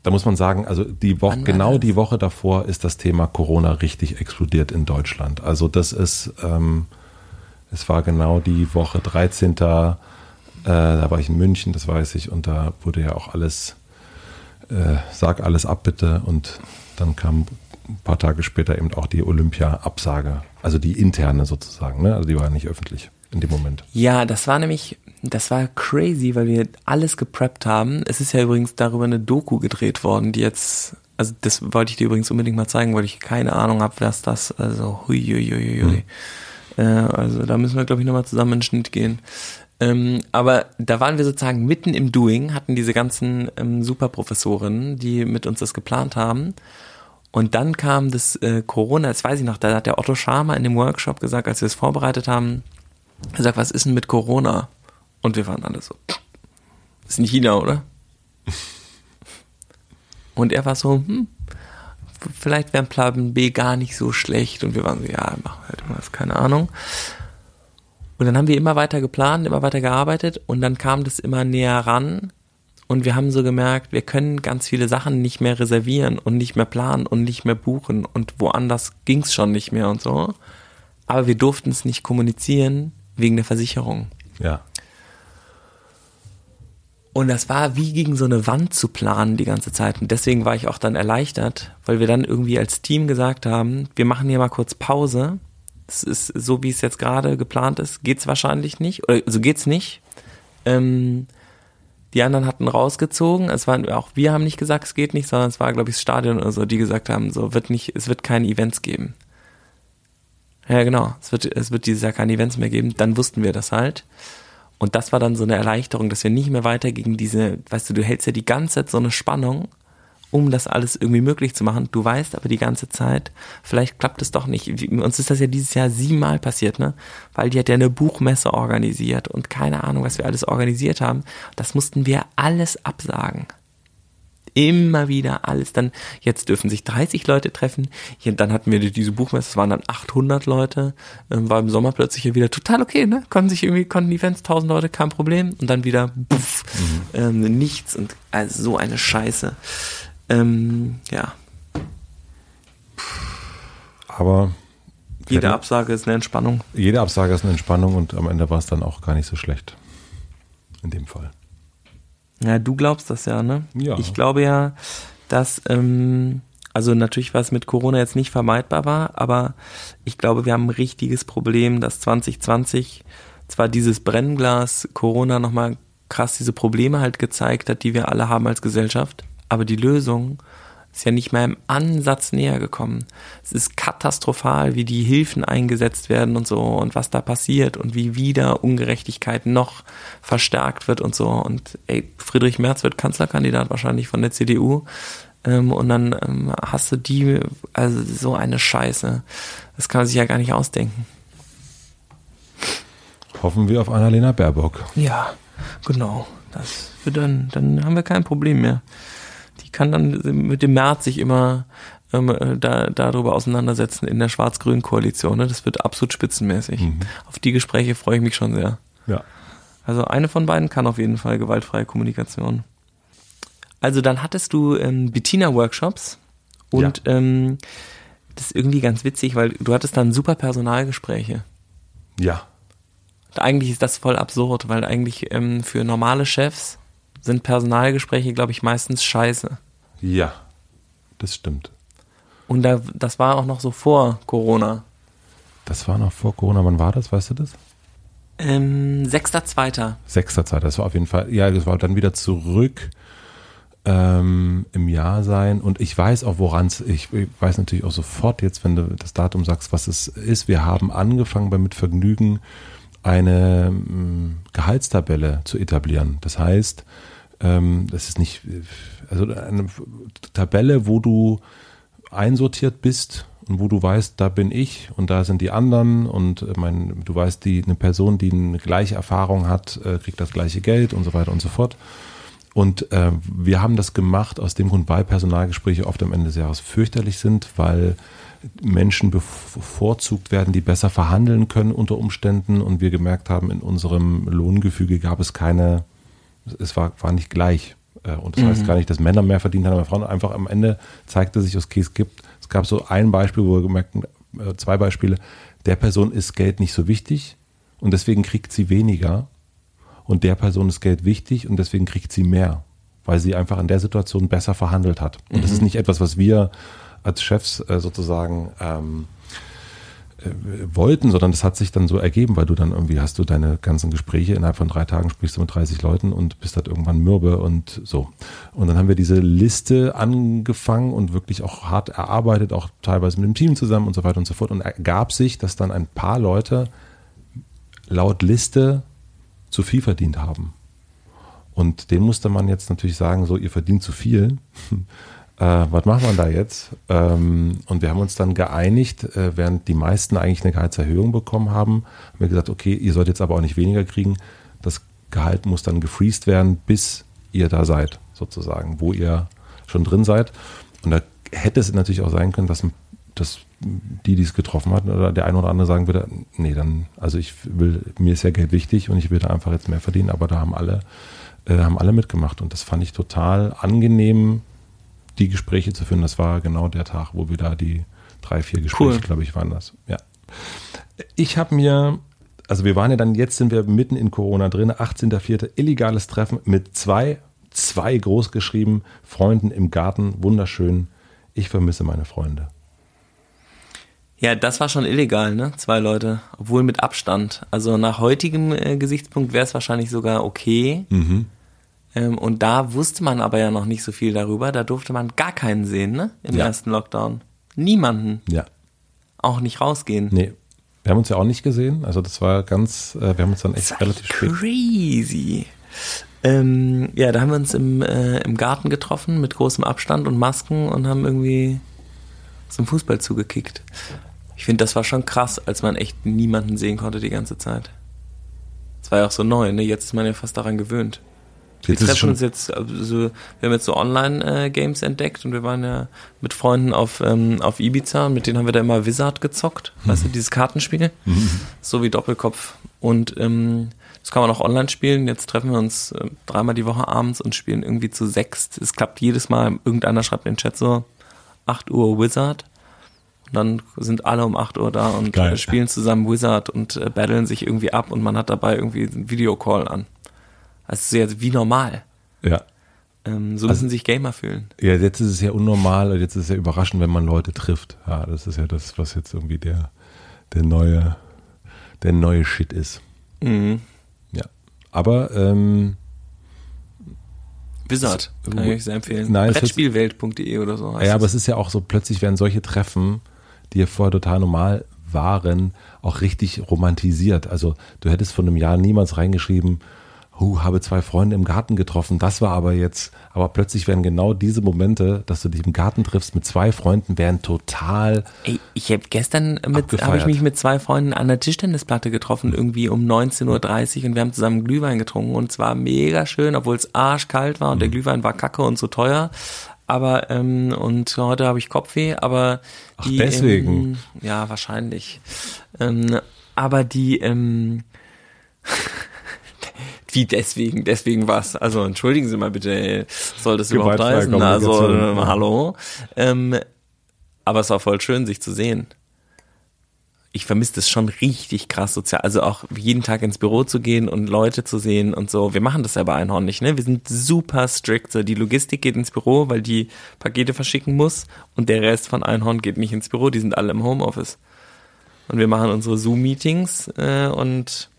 Da muss man sagen, also die Woche, genau die Woche davor ist das Thema Corona richtig explodiert in Deutschland. Also das ist, ähm, es war genau die Woche 13. Äh, da war ich in München, das weiß ich, und da wurde ja auch alles, äh, sag alles ab bitte. Und dann kam ein paar Tage später eben auch die Olympia-Absage, also die interne sozusagen, ne? Also die war ja nicht öffentlich in dem Moment. Ja, das war nämlich, das war crazy, weil wir alles gepreppt haben. Es ist ja übrigens darüber eine Doku gedreht worden, die jetzt, also das wollte ich dir übrigens unbedingt mal zeigen, weil ich keine Ahnung habe, was das, also hui, hui, hui, hui. Äh, also da müssen wir, glaube ich, nochmal zusammen in den Schnitt gehen. Ähm, aber da waren wir sozusagen mitten im Doing, hatten diese ganzen ähm, Superprofessorinnen, die mit uns das geplant haben. Und dann kam das äh, Corona, das weiß ich noch, da hat der Otto Scharmer in dem Workshop gesagt, als wir es vorbereitet haben, er sagt, was ist denn mit Corona? Und wir waren alle so, das ist in China, oder? Und er war so, hm, vielleicht wäre Plan B gar nicht so schlecht. Und wir waren so, ja, machen wir halt irgendwas, keine Ahnung. Und dann haben wir immer weiter geplant, immer weiter gearbeitet und dann kam das immer näher ran und wir haben so gemerkt, wir können ganz viele Sachen nicht mehr reservieren und nicht mehr planen und nicht mehr buchen und woanders ging's schon nicht mehr und so. Aber wir durften es nicht kommunizieren wegen der Versicherung. Ja. Und das war wie gegen so eine Wand zu planen die ganze Zeit. Und deswegen war ich auch dann erleichtert, weil wir dann irgendwie als Team gesagt haben, wir machen hier mal kurz Pause. Es ist so, wie es jetzt gerade geplant ist, geht's wahrscheinlich nicht. Oder also geht's nicht. Ähm, die anderen hatten rausgezogen. Es waren auch wir haben nicht gesagt, es geht nicht, sondern es war, glaube ich, das Stadion oder so, die gesagt haben, so wird nicht, es wird keine Events geben. Ja, genau. Es wird, es wird dieses Jahr keine Events mehr geben. Dann wussten wir das halt. Und das war dann so eine Erleichterung, dass wir nicht mehr weiter gegen diese, weißt du, du hältst ja die ganze Zeit so eine Spannung, um das alles irgendwie möglich zu machen. Du weißt aber die ganze Zeit, vielleicht klappt es doch nicht. Uns ist das ja dieses Jahr siebenmal passiert, ne? Weil die hat ja eine Buchmesse organisiert und keine Ahnung, was wir alles organisiert haben. Das mussten wir alles absagen. Immer wieder alles. Dann, jetzt dürfen sich 30 Leute treffen. Hier, dann hatten wir diese Buchmesse, es waren dann 800 Leute. Ähm, war im Sommer plötzlich ja wieder total okay, ne? Konnten sich irgendwie, konnten Events, 1000 Leute, kein Problem. Und dann wieder, puff, ähm, nichts und also so eine Scheiße. Ähm, ja, Aber jede Absage ist eine Entspannung. jede Absage ist eine Entspannung und am Ende war es dann auch gar nicht so schlecht. In dem Fall. Ja, du glaubst das ja, ne? Ja. Ich glaube ja, dass, ähm, also natürlich was mit Corona jetzt nicht vermeidbar war, aber ich glaube, wir haben ein richtiges Problem, dass 2020 zwar dieses Brennglas Corona nochmal krass diese Probleme halt gezeigt hat, die wir alle haben als Gesellschaft, aber die Lösung ist ja nicht mehr im Ansatz näher gekommen. Es ist katastrophal, wie die Hilfen eingesetzt werden und so und was da passiert und wie wieder Ungerechtigkeit noch verstärkt wird und so. Und ey, Friedrich Merz wird Kanzlerkandidat wahrscheinlich von der CDU. Ähm, und dann ähm, hast du die, also so eine Scheiße. Das kann man sich ja gar nicht ausdenken. Hoffen wir auf Annalena Baerbock. Ja, genau. Das wird dann, dann haben wir kein Problem mehr. Die kann dann mit dem März sich immer ähm, äh, da, darüber auseinandersetzen in der schwarz-grünen Koalition. Ne? Das wird absolut spitzenmäßig. Auf die Gespräche freue ich mich schon sehr. Ja. Also eine von beiden kann auf jeden Fall gewaltfreie Kommunikation. Also dann hattest du ähm, Bettina-Workshops und ähm, das ist irgendwie ganz witzig, weil du hattest dann super Personalgespräche. Ja. Und eigentlich ist das voll absurd, weil eigentlich ähm, für normale Chefs sind Personalgespräche, glaube ich, meistens scheiße. Ja. Das stimmt. Und da, das war auch noch so vor Corona. Das war noch vor Corona. Wann war das? Weißt du das? Ähm, 6.2. Sechster Zeit. Das war auf jeden Fall, ja, das war dann wieder zurück ähm, im Jahr sein. Und ich weiß auch, woran es, ich weiß natürlich auch sofort jetzt, wenn du das Datum sagst, was es ist. Wir haben angefangen bei Mit Vergnügen eine ähm, Gehaltstabelle zu etablieren. Das heißt, ähm, das ist nicht, also eine Tabelle, wo du einsortiert bist und wo du weißt, da bin ich und da sind die anderen und äh, mein, du weißt, die, eine Person, die eine gleiche Erfahrung hat, äh, kriegt das gleiche Geld und so weiter und so fort. Und äh, wir haben das gemacht aus dem Grund, weil Personalgespräche oft am Ende des Jahres fürchterlich sind, weil Menschen bevorzugt werden, die besser verhandeln können unter Umständen. Und wir gemerkt haben, in unserem Lohngefüge gab es keine, es war, war nicht gleich. Äh, und das mhm. heißt gar nicht, dass Männer mehr verdient haben, aber Frauen. Einfach am Ende zeigte sich, okay, es gibt, es gab so ein Beispiel, wo wir gemerkt haben, äh, zwei Beispiele, der Person ist Geld nicht so wichtig und deswegen kriegt sie weniger. Und der Person ist Geld wichtig und deswegen kriegt sie mehr, weil sie einfach in der Situation besser verhandelt hat. Und mhm. das ist nicht etwas, was wir als Chefs äh, sozusagen ähm, äh, wollten, sondern das hat sich dann so ergeben, weil du dann irgendwie hast du deine ganzen Gespräche, innerhalb von drei Tagen sprichst du mit 30 Leuten und bist halt irgendwann mürbe und so. Und dann haben wir diese Liste angefangen und wirklich auch hart erarbeitet, auch teilweise mit dem Team zusammen und so weiter und so fort. Und ergab sich, dass dann ein paar Leute laut Liste zu viel verdient haben. Und den musste man jetzt natürlich sagen, so, ihr verdient zu viel äh, was macht man da jetzt? Ähm, und wir haben uns dann geeinigt, äh, während die meisten eigentlich eine Gehaltserhöhung bekommen haben, haben wir gesagt, okay, ihr sollt jetzt aber auch nicht weniger kriegen. Das Gehalt muss dann gefreezed werden, bis ihr da seid, sozusagen, wo ihr schon drin seid. Und da hätte es natürlich auch sein können, dass, dass die, die es getroffen hat, oder der eine oder andere sagen würde, nee, dann, also ich will, mir ist ja Geld wichtig und ich will da einfach jetzt mehr verdienen, aber da haben alle, äh, haben alle mitgemacht und das fand ich total angenehm, die Gespräche zu führen. Das war genau der Tag, wo wir da die drei, vier Gespräche, cool. glaube ich, waren das. Ja. Ich habe mir, also wir waren ja dann, jetzt sind wir mitten in Corona drin, 18.04. illegales Treffen mit zwei, zwei großgeschrieben Freunden im Garten, wunderschön. Ich vermisse meine Freunde. Ja, das war schon illegal, ne? Zwei Leute, obwohl mit Abstand. Also nach heutigem äh, Gesichtspunkt wäre es wahrscheinlich sogar okay. Mhm. Ähm, und da wusste man aber ja noch nicht so viel darüber. Da durfte man gar keinen sehen, ne? Im ja. ersten Lockdown. Niemanden. Ja. Auch nicht rausgehen. Nee. Wir haben uns ja auch nicht gesehen. Also das war ganz, äh, wir haben uns dann echt relativ spät. Crazy. Ähm, ja, da haben wir uns im, äh, im Garten getroffen mit großem Abstand und Masken und haben irgendwie zum Fußball zugekickt. Ich finde, das war schon krass, als man echt niemanden sehen konnte die ganze Zeit. Das war ja auch so neu, ne? Jetzt ist man ja fast daran gewöhnt. Wir jetzt treffen uns jetzt, also wir haben jetzt so Online-Games entdeckt und wir waren ja mit Freunden auf, ähm, auf Ibiza und mit denen haben wir da immer Wizard gezockt, mhm. weißt du, dieses Kartenspiel, mhm. so wie Doppelkopf. Und ähm, das kann man auch online spielen. Jetzt treffen wir uns äh, dreimal die Woche abends und spielen irgendwie zu sechst. Es klappt jedes Mal, irgendeiner schreibt in den Chat so, 8 Uhr Wizard. Und dann sind alle um 8 Uhr da und Geil. spielen zusammen Wizard und äh, battlen sich irgendwie ab und man hat dabei irgendwie einen Videocall an. Also sehr wie normal. Ja. Ähm, so also, müssen sich Gamer fühlen. Ja, jetzt ist es ja unnormal und jetzt ist es ja überraschend, wenn man Leute trifft. Ja, das ist ja das, was jetzt irgendwie der, der neue, der neue Shit ist. Mhm. Ja. Aber ähm, Wizard, kann ich sehr empfehlen. Nein, Brettspielwelt.de oder so. Ja, aber es ist ja auch so, plötzlich werden solche Treffen, die ja vorher total normal waren, auch richtig romantisiert. Also du hättest vor einem Jahr niemals reingeschrieben, huh, habe zwei Freunde im Garten getroffen, das war aber jetzt, aber plötzlich werden genau diese Momente, dass du dich im Garten triffst mit zwei Freunden, werden total. Ey, ich habe gestern mit, habe ich mich mit zwei Freunden an der Tischtennisplatte getroffen, irgendwie um 19.30 Uhr und wir haben zusammen Glühwein getrunken und es war mega schön, obwohl es arschkalt war und mhm. der Glühwein war kacke und so teuer. Aber, ähm, und heute habe ich Kopfweh, aber die. Ach, deswegen. Ähm, ja, wahrscheinlich. Ähm, aber die, ähm, Wie deswegen? Deswegen was? Also entschuldigen Sie mal bitte, soll das überhaupt heißen? Also äh, hallo. Ähm, aber es war voll schön, sich zu sehen. Ich vermisse das schon richtig krass sozial. Also auch jeden Tag ins Büro zu gehen und Leute zu sehen und so. Wir machen das ja bei Einhorn nicht, ne? Wir sind super strikt. So, die Logistik geht ins Büro, weil die Pakete verschicken muss und der Rest von Einhorn geht nicht ins Büro. Die sind alle im Homeoffice. Und wir machen unsere Zoom-Meetings äh, und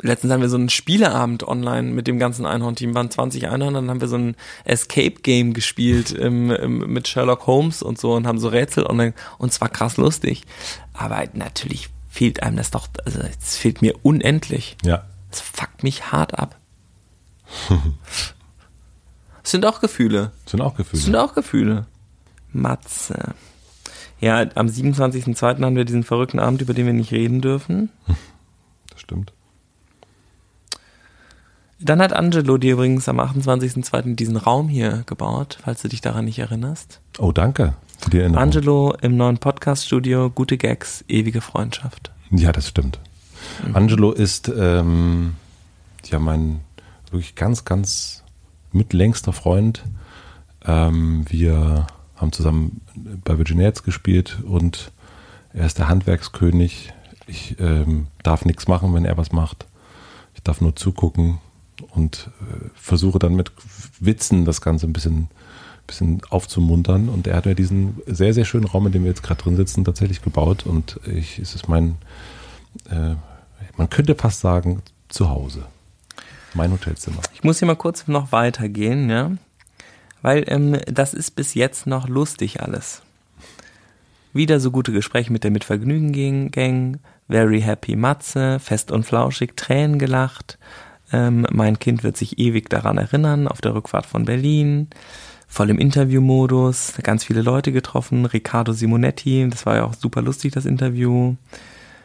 letztens haben wir so einen Spieleabend online mit dem ganzen Einhorn-Team, waren 20 Einhorn, dann haben wir so ein Escape-Game gespielt im, im, mit Sherlock Holmes und so und haben so Rätsel online und es war krass lustig. Aber natürlich fehlt einem das doch, also es fehlt mir unendlich. Ja. Es fuckt mich hart ab. Es sind auch Gefühle. Es sind auch Gefühle. Es sind auch Gefühle. Matze. Ja, am 27.02. haben wir diesen verrückten Abend, über den wir nicht reden dürfen. Das stimmt. Dann hat Angelo dir übrigens am 28.02. diesen Raum hier gebaut, falls du dich daran nicht erinnerst. Oh, danke für die Erinnerung. Angelo im neuen Podcast-Studio, gute Gags, ewige Freundschaft. Ja, das stimmt. Mhm. Angelo ist ähm, ja mein wirklich ganz, ganz mitlängster Freund. Ähm, wir haben zusammen bei Virginia gespielt und er ist der Handwerkskönig. Ich ähm, darf nichts machen, wenn er was macht. Ich darf nur zugucken und äh, versuche dann mit Witzen das Ganze ein bisschen, bisschen aufzumuntern. Und er hat mir diesen sehr, sehr schönen Raum, in dem wir jetzt gerade drin sitzen, tatsächlich gebaut. Und ich, es ist mein, äh, man könnte fast sagen, Zuhause. Mein Hotelzimmer. Ich muss hier mal kurz noch weitergehen, ja. Weil ähm, das ist bis jetzt noch lustig alles. Wieder so gute Gespräche mit der Mitvergnügen-Gang, Very Happy Matze, fest und flauschig, Tränen gelacht. Ähm, mein Kind wird sich ewig daran erinnern, auf der Rückfahrt von Berlin. Voll im Interviewmodus, ganz viele Leute getroffen. Riccardo Simonetti, das war ja auch super lustig, das Interview.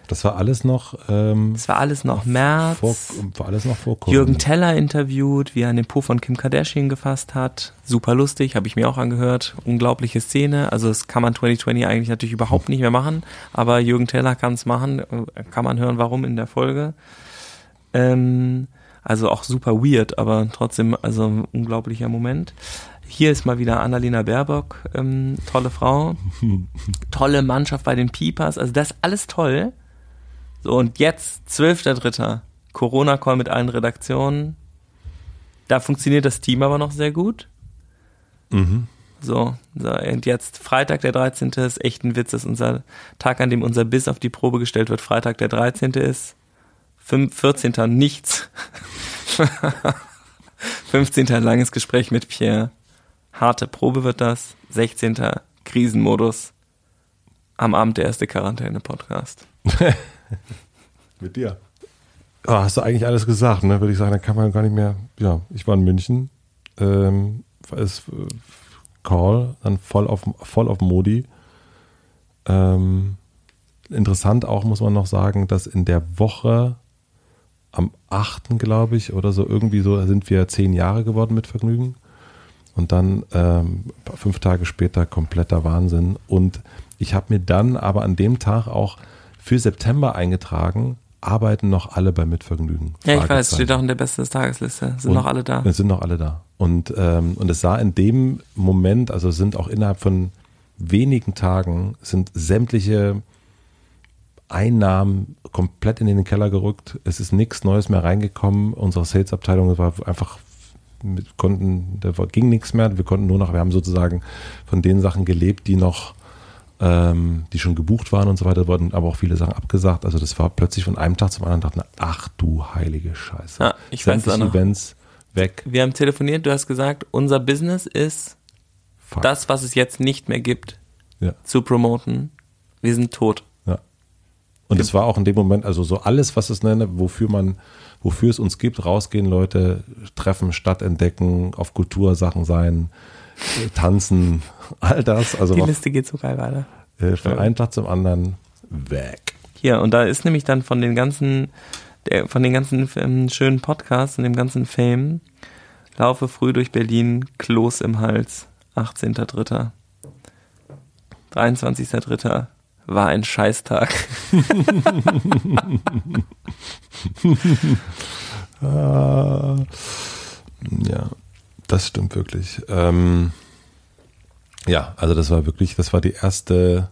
Das war alles noch. Ähm, das war alles noch März. Vor, war alles noch vor Corona. Jürgen Teller interviewt, wie er an den Po von Kim Kardashian gefasst hat. Super lustig, habe ich mir auch angehört. Unglaubliche Szene. Also das kann man 2020 eigentlich natürlich überhaupt nicht mehr machen, aber Jürgen Teller kann es machen. Kann man hören, warum in der Folge. Ähm, also auch super weird, aber trotzdem also ein unglaublicher Moment. Hier ist mal wieder Annalena Baerbock, ähm, tolle Frau, tolle Mannschaft bei den Peepers, also das ist alles toll. So, und jetzt, 12.3. Corona-Call mit allen Redaktionen. Da funktioniert das Team aber noch sehr gut. Mhm. So, so, und jetzt Freitag der 13. ist echt ein Witz, dass unser Tag, an dem unser Biss auf die Probe gestellt wird, Freitag der 13. ist. 5, 14. nichts. 15. langes Gespräch mit Pierre. Harte Probe wird das. 16. Krisenmodus. Am Abend der erste Quarantäne-Podcast. Mit dir. Oh, hast du eigentlich alles gesagt, ne? Würde ich sagen, da kann man gar nicht mehr. Ja, ich war in München. Ähm, ist äh, Call, dann voll auf, voll auf Modi. Ähm, interessant auch, muss man noch sagen, dass in der Woche am 8. glaube ich, oder so, irgendwie so sind wir zehn Jahre geworden mit Vergnügen. Und dann ähm, fünf Tage später kompletter Wahnsinn. Und ich habe mir dann aber an dem Tag auch für September eingetragen, arbeiten noch alle bei Mitvergnügen. Ja, ich weiß, steht auch in der Beste des Tagesliste. Sind und noch alle da. Es sind noch alle da. Und, ähm, und es sah in dem Moment, also sind auch innerhalb von wenigen Tagen, sind sämtliche Einnahmen komplett in den Keller gerückt. Es ist nichts Neues mehr reingekommen. Unsere Sales-Abteilung war einfach, wir konnten, da ging nichts mehr. Wir konnten nur noch, wir haben sozusagen von den Sachen gelebt, die noch ähm, die schon gebucht waren und so weiter, wurden aber auch viele Sachen abgesagt. Also das war plötzlich von einem Tag zum anderen, dachte, ach du heilige Scheiße. Ja, ich weiß noch. Events weg. Wir haben telefoniert, du hast gesagt, unser Business ist Fuck. das, was es jetzt nicht mehr gibt, ja. zu promoten. Wir sind tot. Und es war auch in dem Moment, also so alles, was es nenne, wofür man, wofür es uns gibt, rausgehen, Leute treffen, Stadt entdecken, auf Kultursachen sein, tanzen, all das. Also Die Liste geht so geil weiter. Äh, von einem Tag zum anderen weg. Hier, und da ist nämlich dann von den ganzen, der, von den ganzen ähm, schönen Podcasts und dem ganzen Fame, laufe früh durch Berlin, Kloß im Hals, 18.3. 23.3. war ein Scheißtag. ah, ja. Das stimmt wirklich. Ähm, ja, also das war wirklich, das war die erste,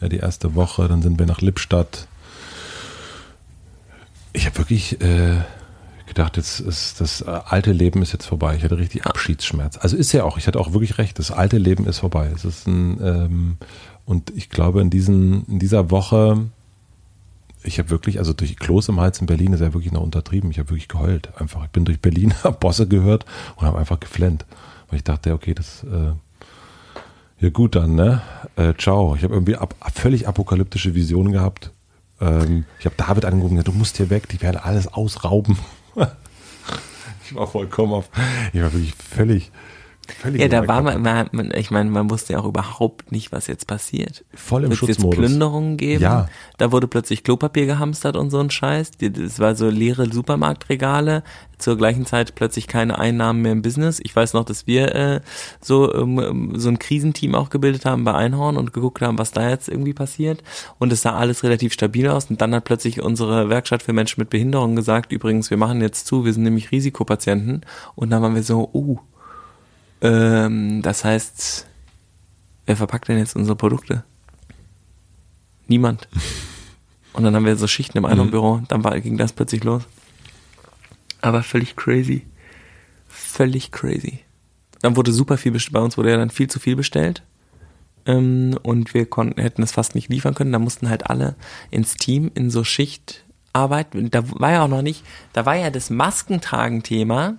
ja, die erste Woche. Dann sind wir nach Lippstadt. Ich habe wirklich äh, gedacht, jetzt ist das alte Leben ist jetzt vorbei. Ich hatte richtig Abschiedsschmerz. Also ist ja auch, ich hatte auch wirklich recht, das alte Leben ist vorbei. Es ist ein, ähm, und ich glaube, in, diesen, in dieser Woche ich habe wirklich, also durch Kloß im Hals in Berlin ist ja wirklich noch untertrieben. Ich habe wirklich geheult. Einfach, ich bin durch Berlin, habe Bosse gehört und habe einfach geflennt. Weil ich dachte, okay, das, äh, ja gut dann, ne? Äh, ciao. Ich habe irgendwie ab, völlig apokalyptische Visionen gehabt. Ähm, ich habe David gesagt, du musst hier weg, die werden alles ausrauben. ich war vollkommen auf, ich war wirklich völlig, Völlig Ja, da war man, man, ich meine, man wusste ja auch überhaupt nicht, was jetzt passiert. Voll im Wird es jetzt Schutzmodus. Plünderungen geben? Ja. Da wurde plötzlich Klopapier gehamstert und so ein Scheiß. Das war so leere Supermarktregale. Zur gleichen Zeit plötzlich keine Einnahmen mehr im Business. Ich weiß noch, dass wir äh, so ähm, so ein Krisenteam auch gebildet haben bei Einhorn und geguckt haben, was da jetzt irgendwie passiert. Und es sah alles relativ stabil aus. Und dann hat plötzlich unsere Werkstatt für Menschen mit Behinderung gesagt, übrigens, wir machen jetzt zu, wir sind nämlich Risikopatienten. Und dann waren wir so, uh, ähm, das heißt, wer verpackt denn jetzt unsere Produkte? Niemand. Und dann haben wir so Schichten im Einraum-Büro, dann war, ging das plötzlich los. Aber völlig crazy. Völlig crazy. Dann wurde super viel bestellt, bei uns wurde ja dann viel zu viel bestellt. Ähm, und wir konnten, hätten es fast nicht liefern können. Da mussten halt alle ins Team in so Schicht arbeiten. Da war ja auch noch nicht, da war ja das Maskentragen-Thema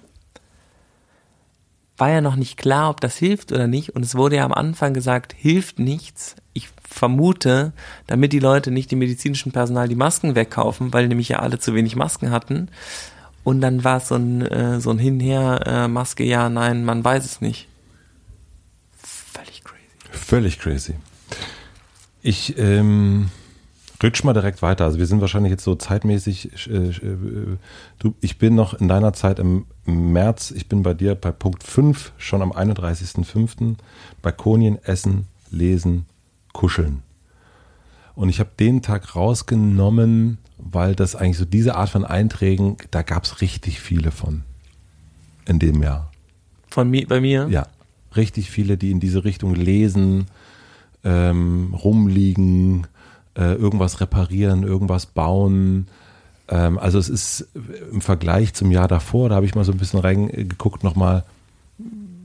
war ja noch nicht klar, ob das hilft oder nicht. Und es wurde ja am Anfang gesagt, hilft nichts. Ich vermute, damit die Leute nicht dem medizinischen Personal die Masken wegkaufen, weil nämlich ja alle zu wenig Masken hatten. Und dann war es so ein, äh, so ein Hinher, äh, Maske, ja, nein, man weiß es nicht. Völlig crazy. Völlig crazy. Ich ähm, rutsch mal direkt weiter. Also wir sind wahrscheinlich jetzt so zeitmäßig. Äh, äh, du, ich bin noch in deiner Zeit im März. Ich bin bei dir bei Punkt 5, schon am 31.05. Balkonien, Essen, Lesen, Kuscheln. Und ich habe den Tag rausgenommen, weil das eigentlich so diese Art von Einträgen, da gab es richtig viele von in dem Jahr. Von mir, bei mir? Ja, richtig viele, die in diese Richtung lesen, ähm, rumliegen, äh, irgendwas reparieren, irgendwas bauen. Ähm, also es ist im Vergleich zum Jahr davor, da habe ich mal so ein bisschen reingeguckt, nochmal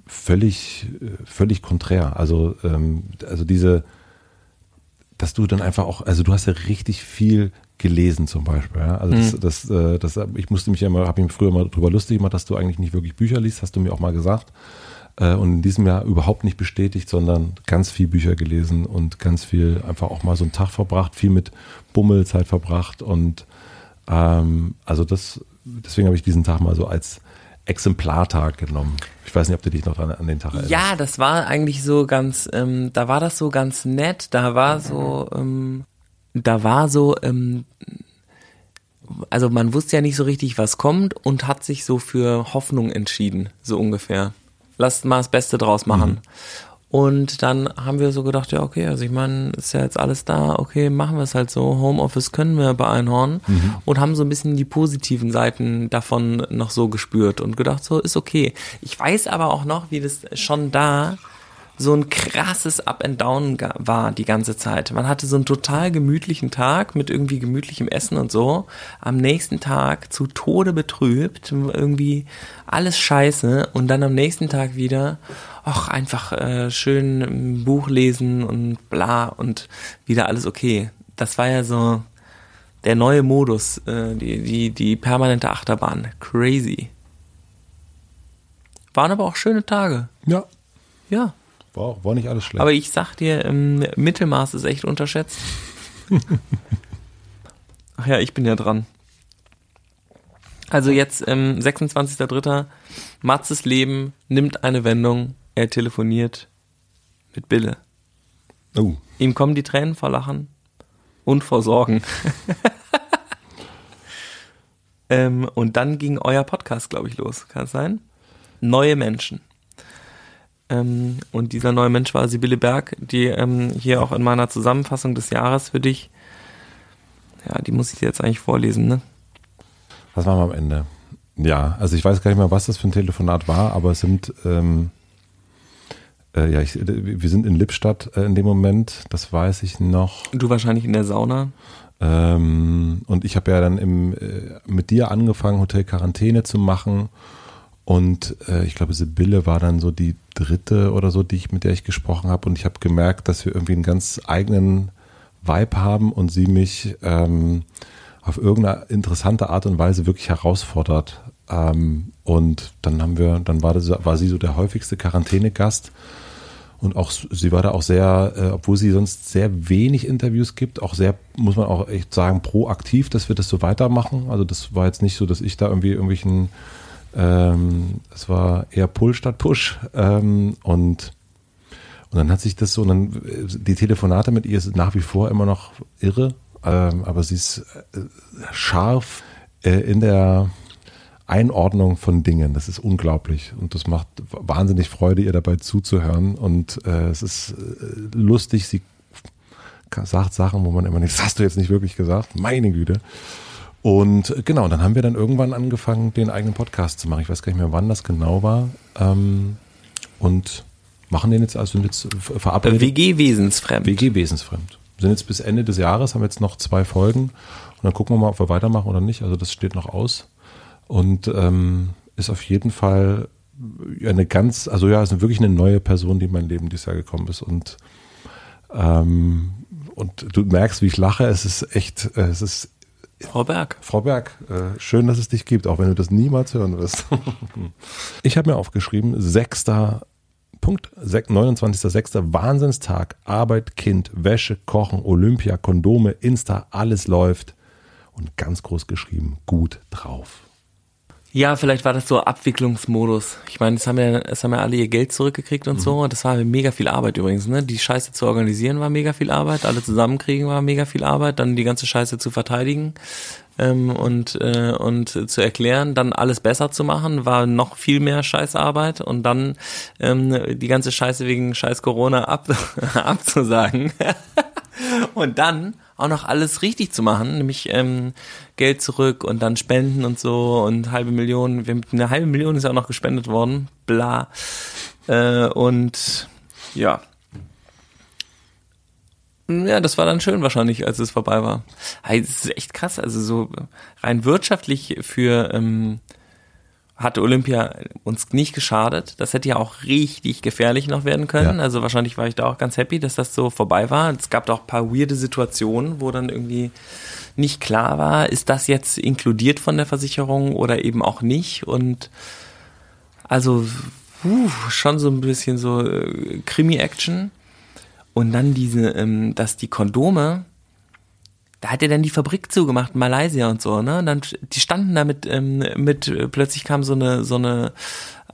völlig, äh, völlig konträr. Also, ähm, also diese, dass du dann einfach auch, also du hast ja richtig viel gelesen zum Beispiel. Ja? Also das, das, äh, das, ich musste mich ja immer, habe mich früher mal drüber lustig gemacht, dass du eigentlich nicht wirklich Bücher liest, hast du mir auch mal gesagt. Äh, und in diesem Jahr überhaupt nicht bestätigt, sondern ganz viel Bücher gelesen und ganz viel einfach auch mal so einen Tag verbracht, viel mit Bummelzeit verbracht und ähm, also das, deswegen habe ich diesen Tag mal so als Exemplartag genommen. Ich weiß nicht, ob du dich noch dran, an den Tag erinnerst. Ja, das war eigentlich so ganz, ähm, da war das so ganz nett, da war so, ähm, da war so, ähm, also man wusste ja nicht so richtig, was kommt und hat sich so für Hoffnung entschieden, so ungefähr. Lasst mal das Beste draus machen. Und dann haben wir so gedacht, ja, okay, also ich meine, ist ja jetzt alles da, okay, machen wir es halt so. Homeoffice können wir bei Einhorn und haben so ein bisschen die positiven Seiten davon noch so gespürt und gedacht, so ist okay. Ich weiß aber auch noch, wie das schon da so ein krasses Up and Down war die ganze Zeit. Man hatte so einen total gemütlichen Tag mit irgendwie gemütlichem Essen und so. Am nächsten Tag zu Tode betrübt, irgendwie alles scheiße und dann am nächsten Tag wieder, ach, einfach äh, schön ein Buch lesen und bla und wieder alles okay. Das war ja so der neue Modus, äh, die, die, die permanente Achterbahn. Crazy. Waren aber auch schöne Tage. Ja, Ja. War, auch, war nicht alles schlecht. Aber ich sag dir, ähm, Mittelmaß ist echt unterschätzt. Ach ja, ich bin ja dran. Also jetzt, ähm, 26.03. Matzes Leben nimmt eine Wendung. Er telefoniert mit Bille. oh, Ihm kommen die Tränen vor Lachen und vor Sorgen. ähm, und dann ging euer Podcast, glaube ich, los. Kann es sein? Neue Menschen. Ähm, und dieser neue Mensch war Sibylle Berg, die ähm, hier auch in meiner Zusammenfassung des Jahres für dich, ja, die muss ich dir jetzt eigentlich vorlesen, ne? was waren wir am Ende? Ja, also ich weiß gar nicht mehr, was das für ein Telefonat war, aber es sind, ähm, äh, ja, ich, wir sind in Lippstadt äh, in dem Moment, das weiß ich noch. Du wahrscheinlich in der Sauna. Ähm, und ich habe ja dann im, äh, mit dir angefangen, Hotel Quarantäne zu machen. Und äh, ich glaube, Sibylle war dann so die dritte oder so, die ich, mit der ich gesprochen habe. Und ich habe gemerkt, dass wir irgendwie einen ganz eigenen Vibe haben und sie mich ähm, auf irgendeine interessante Art und Weise wirklich herausfordert. Ähm, und dann haben wir, dann war, das, war sie so der häufigste Quarantänegast. Und auch sie war da auch sehr, äh, obwohl sie sonst sehr wenig Interviews gibt, auch sehr, muss man auch echt sagen, proaktiv, dass wir das so weitermachen. Also das war jetzt nicht so, dass ich da irgendwie irgendwelchen Ähm, es war eher Pull statt Push. Ähm, und, und dann hat sich das so, dann, die Telefonate mit ihr sind nach wie vor immer noch irre, ähm, aber sie ist äh, scharf äh, in der Einordnung von Dingen. Das ist unglaublich und das macht wahnsinnig Freude, ihr dabei zuzuhören. Und äh, es ist äh, lustig, sie sagt Sachen, wo man immer nicht, das hast du jetzt nicht wirklich gesagt, meine Güte. Und genau, dann haben wir dann irgendwann angefangen, den eigenen Podcast zu machen. Ich weiß gar nicht mehr, wann das genau war. Ähm, und machen den jetzt also jetzt verabredet. WG-Wesensfremd. WG-Wesensfremd. Sind jetzt bis Ende des Jahres, haben jetzt noch zwei Folgen und dann gucken wir mal, ob wir weitermachen oder nicht. Also das steht noch aus. Und ähm, ist auf jeden Fall eine ganz, also ja, ist wirklich eine neue Person, die in mein Leben dieses Jahr gekommen ist. Und, ähm, und du merkst, wie ich lache. Es ist echt, äh, es ist Frau Berg. Frau Berg, äh, schön, dass es dich gibt, auch wenn du das niemals hören wirst. ich habe mir aufgeschrieben, sechster Punkt, 29.06. Wahnsinnstag, Arbeit, Kind, Wäsche, Kochen, Olympia, Kondome, Insta, alles läuft. Und ganz groß geschrieben, gut drauf. Ja, vielleicht war das so Abwicklungsmodus. Ich meine, es haben ja, es haben ja alle ihr Geld zurückgekriegt und mhm. so. Das war mega viel Arbeit übrigens, ne? Die Scheiße zu organisieren war mega viel Arbeit, alle zusammenkriegen war mega viel Arbeit, dann die ganze Scheiße zu verteidigen ähm, und äh, und zu erklären, dann alles besser zu machen, war noch viel mehr Scheißarbeit und dann ähm, die ganze Scheiße wegen Scheiß Corona ab, abzusagen. und dann auch noch alles richtig zu machen, nämlich ähm, Geld zurück und dann Spenden und so und halbe Million. Eine halbe Million ist ja auch noch gespendet worden, bla. Äh, und ja. Ja, das war dann schön wahrscheinlich, als es vorbei war. Das ist echt krass. Also so rein wirtschaftlich für ähm, hatte Olympia uns nicht geschadet. Das hätte ja auch richtig gefährlich noch werden können. Ja. Also wahrscheinlich war ich da auch ganz happy, dass das so vorbei war. Es gab da auch ein paar weirde Situationen, wo dann irgendwie nicht klar war, ist das jetzt inkludiert von der Versicherung oder eben auch nicht. Und also uh, schon so ein bisschen so äh, Krimi-Action. Und dann diese, ähm, dass die Kondome da hat er dann die Fabrik zugemacht in Malaysia und so, ne? Und dann die standen da mit, ähm, mit plötzlich kam so eine so eine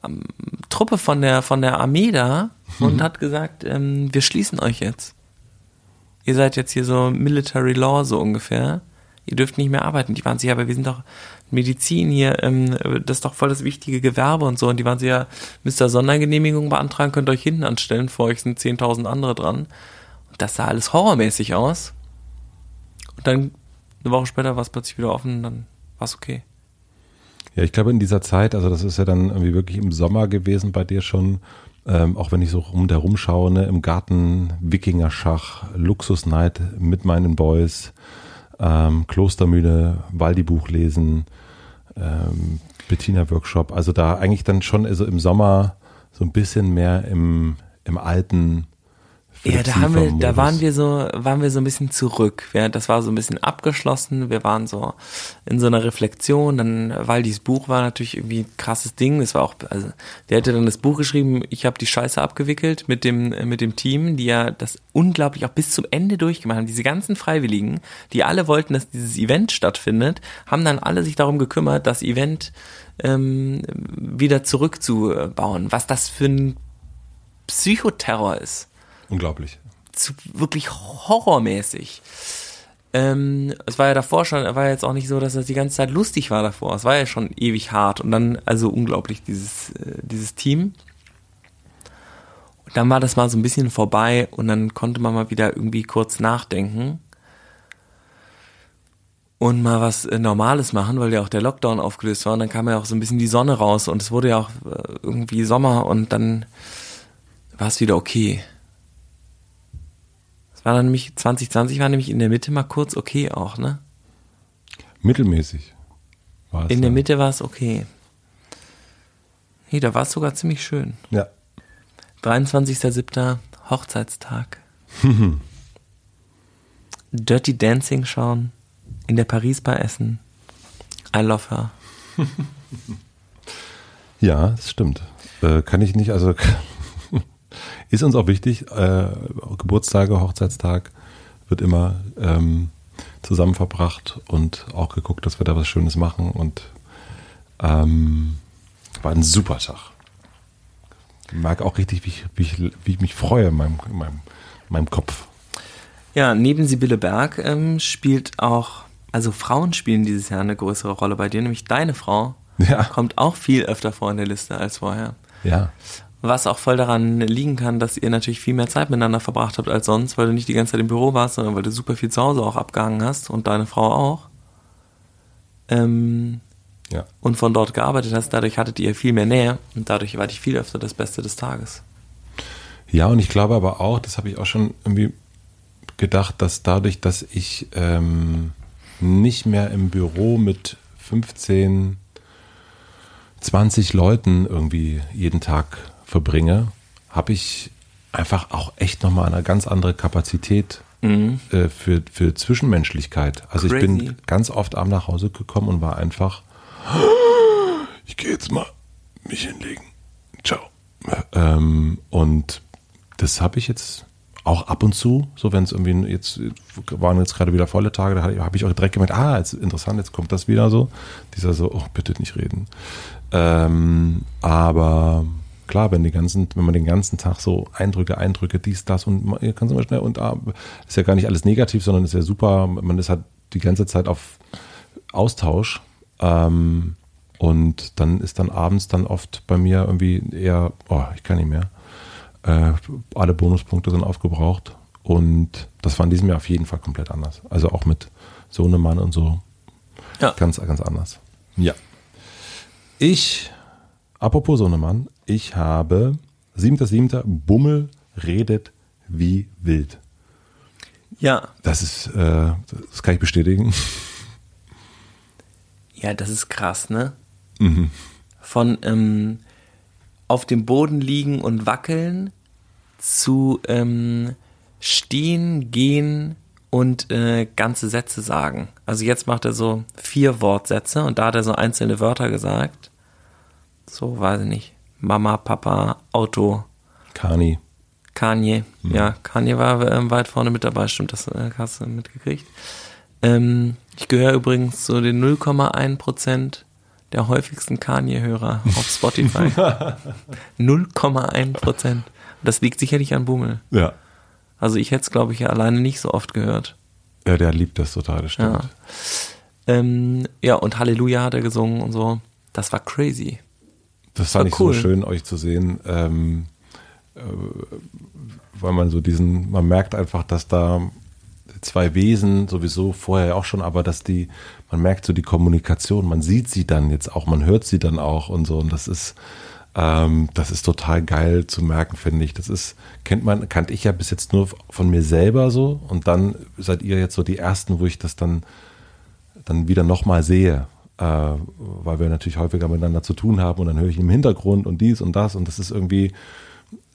ähm, Truppe von der von der Armee da und mhm. hat gesagt, ähm, wir schließen euch jetzt. Ihr seid jetzt hier so Military Law so ungefähr. Ihr dürft nicht mehr arbeiten. Die waren sie, aber wir sind doch Medizin hier, ähm, das ist doch voll das wichtige Gewerbe und so. Und die waren sie ja, müsst ihr Sondergenehmigung beantragen, könnt euch hinten anstellen, vor euch sind 10.000 andere dran. Und das sah alles horrormäßig aus. Und dann eine Woche später war es plötzlich wieder offen, dann war es okay. Ja, ich glaube in dieser Zeit, also das ist ja dann irgendwie wirklich im Sommer gewesen bei dir schon, ähm, auch wenn ich so rum der rumschaue, ne, im Garten, Wikingerschach, Luxusnight mit meinen Boys, ähm, Klostermühle, Waldi-Buch lesen, ähm, Bettina-Workshop, also da eigentlich dann schon also im Sommer so ein bisschen mehr im, im alten ja, da haben wir, da waren wir so, waren wir so ein bisschen zurück. Ja, das war so ein bisschen abgeschlossen. Wir waren so in so einer Reflexion. Dann, weil dieses Buch war natürlich irgendwie ein krasses Ding. Das war auch, also der hätte dann das Buch geschrieben. Ich habe die Scheiße abgewickelt mit dem mit dem Team, die ja das unglaublich auch bis zum Ende durchgemacht haben. Diese ganzen Freiwilligen, die alle wollten, dass dieses Event stattfindet, haben dann alle sich darum gekümmert, das Event ähm, wieder zurückzubauen. Was das für ein Psychoterror ist. Unglaublich. Zu, wirklich horrormäßig. Ähm, es war ja davor schon, war jetzt auch nicht so, dass es die ganze Zeit lustig war davor. Es war ja schon ewig hart und dann, also unglaublich, dieses, äh, dieses Team. Und dann war das mal so ein bisschen vorbei und dann konnte man mal wieder irgendwie kurz nachdenken und mal was äh, Normales machen, weil ja auch der Lockdown aufgelöst war und dann kam ja auch so ein bisschen die Sonne raus und es wurde ja auch äh, irgendwie Sommer und dann war es wieder okay war dann nämlich, 2020 war nämlich in der Mitte mal kurz okay auch, ne? Mittelmäßig war es. In der Mitte war es okay. Nee, da war es sogar ziemlich schön. Ja. 23.07. Hochzeitstag. Dirty Dancing schauen. In der Paris Bar essen. I love her. ja, das stimmt. Äh, kann ich nicht, also ist uns auch wichtig, äh, Geburtstage, Hochzeitstag wird immer ähm, zusammen verbracht und auch geguckt, dass wir da was Schönes machen und ähm, War ein super Tag. Ich mag auch richtig, wie ich, wie ich, wie ich mich freue in meinem, in meinem, in meinem Kopf. Ja, neben Sibylle Berg ähm, spielt auch, also Frauen spielen dieses Jahr eine größere Rolle bei dir, nämlich deine Frau Ja. kommt auch viel öfter vor in der Liste als vorher. Ja. Was auch voll daran liegen kann, dass ihr natürlich viel mehr Zeit miteinander verbracht habt als sonst, weil du nicht die ganze Zeit im Büro warst, sondern weil du super viel zu Hause auch abgehangen hast und deine Frau auch. Ähm, Ja. und von dort gearbeitet hast, dadurch hattet ihr viel mehr Nähe und dadurch war ich viel öfter das Beste des Tages. Ja, und ich glaube aber auch, das habe ich auch schon irgendwie gedacht, dass dadurch, dass ich ähm, nicht mehr im Büro mit 15, 20 Leuten irgendwie jeden Tag verbringe, habe ich einfach auch echt nochmal eine ganz andere Kapazität äh, für, für Zwischenmenschlichkeit. Also ich Crazy. bin ganz oft abends nach Hause gekommen und war einfach, ich gehe jetzt mal mich hinlegen. Ciao. Ähm, und das habe ich jetzt auch ab und zu, so wenn es irgendwie jetzt waren jetzt gerade wieder volle Tage, da habe ich auch direkt gemerkt, ah, jetzt interessant, jetzt kommt das wieder so. Dieser so, oh, bitte nicht reden. Ähm, aber klar, wenn die ganzen, wenn man den ganzen Tag so Eindrücke, Eindrücke, dies, das und man kann so schnell und ah, ist ja gar nicht alles negativ, sondern ist ja super, man ist halt die ganze Zeit auf Austausch. Ähm, und dann ist dann abends dann oft bei mir irgendwie eher, oh, ich kann nicht mehr. Äh, alle Bonuspunkte sind aufgebraucht. Und das war in diesem Jahr auf jeden Fall komplett anders. Also auch mit Sohnemann und so. Ja. Ganz, ganz anders. Ja. Ich, apropos Sohnemann, ich habe 7.7. Bummel redet wie wild. Ja, Das ist, äh, das kann ich bestätigen. ja, das ist krass, ne? Mhm. Von ähm, auf dem Boden liegen und wackeln zu ähm, stehen, gehen und äh, ganze Sätze sagen. Also jetzt macht er so vier Wortsätze und da hat er so einzelne Wörter gesagt. So, weiß ich nicht. Mama, Papa, Auto, Kani. Kanye. Ja, Kanye war ähm, weit vorne mit dabei, stimmt, das äh, hast du mitgekriegt. Ähm, ich gehöre übrigens zu den 0,1 Prozent der häufigsten Kanye-Hörer auf Spotify. 0,1 Prozent. Das liegt sicherlich an Bummel. Ja. Also ich hätte es, glaube ich, ja alleine nicht so oft gehört. Ja, der liebt das total, das stimmt. Ja. Ähm, ja, und Halleluja hat er gesungen und so. Das war crazy. Das war fand ich cool. so schön, euch zu sehen, ähm, äh, weil man so diesen, man merkt einfach, dass da zwei Wesen sowieso vorher auch schon, aber dass die, man merkt so die Kommunikation, man sieht sie dann jetzt auch, man hört sie dann auch und so und das ist, ähm, das ist total geil zu merken, finde ich. Das ist, kennt man, kannte ich ja bis jetzt nur von mir selber so und dann seid ihr jetzt so die Ersten, wo ich das dann dann wieder nochmal sehe, weil wir natürlich häufiger miteinander zu tun haben und dann höre ich im Hintergrund und dies und das und das ist irgendwie,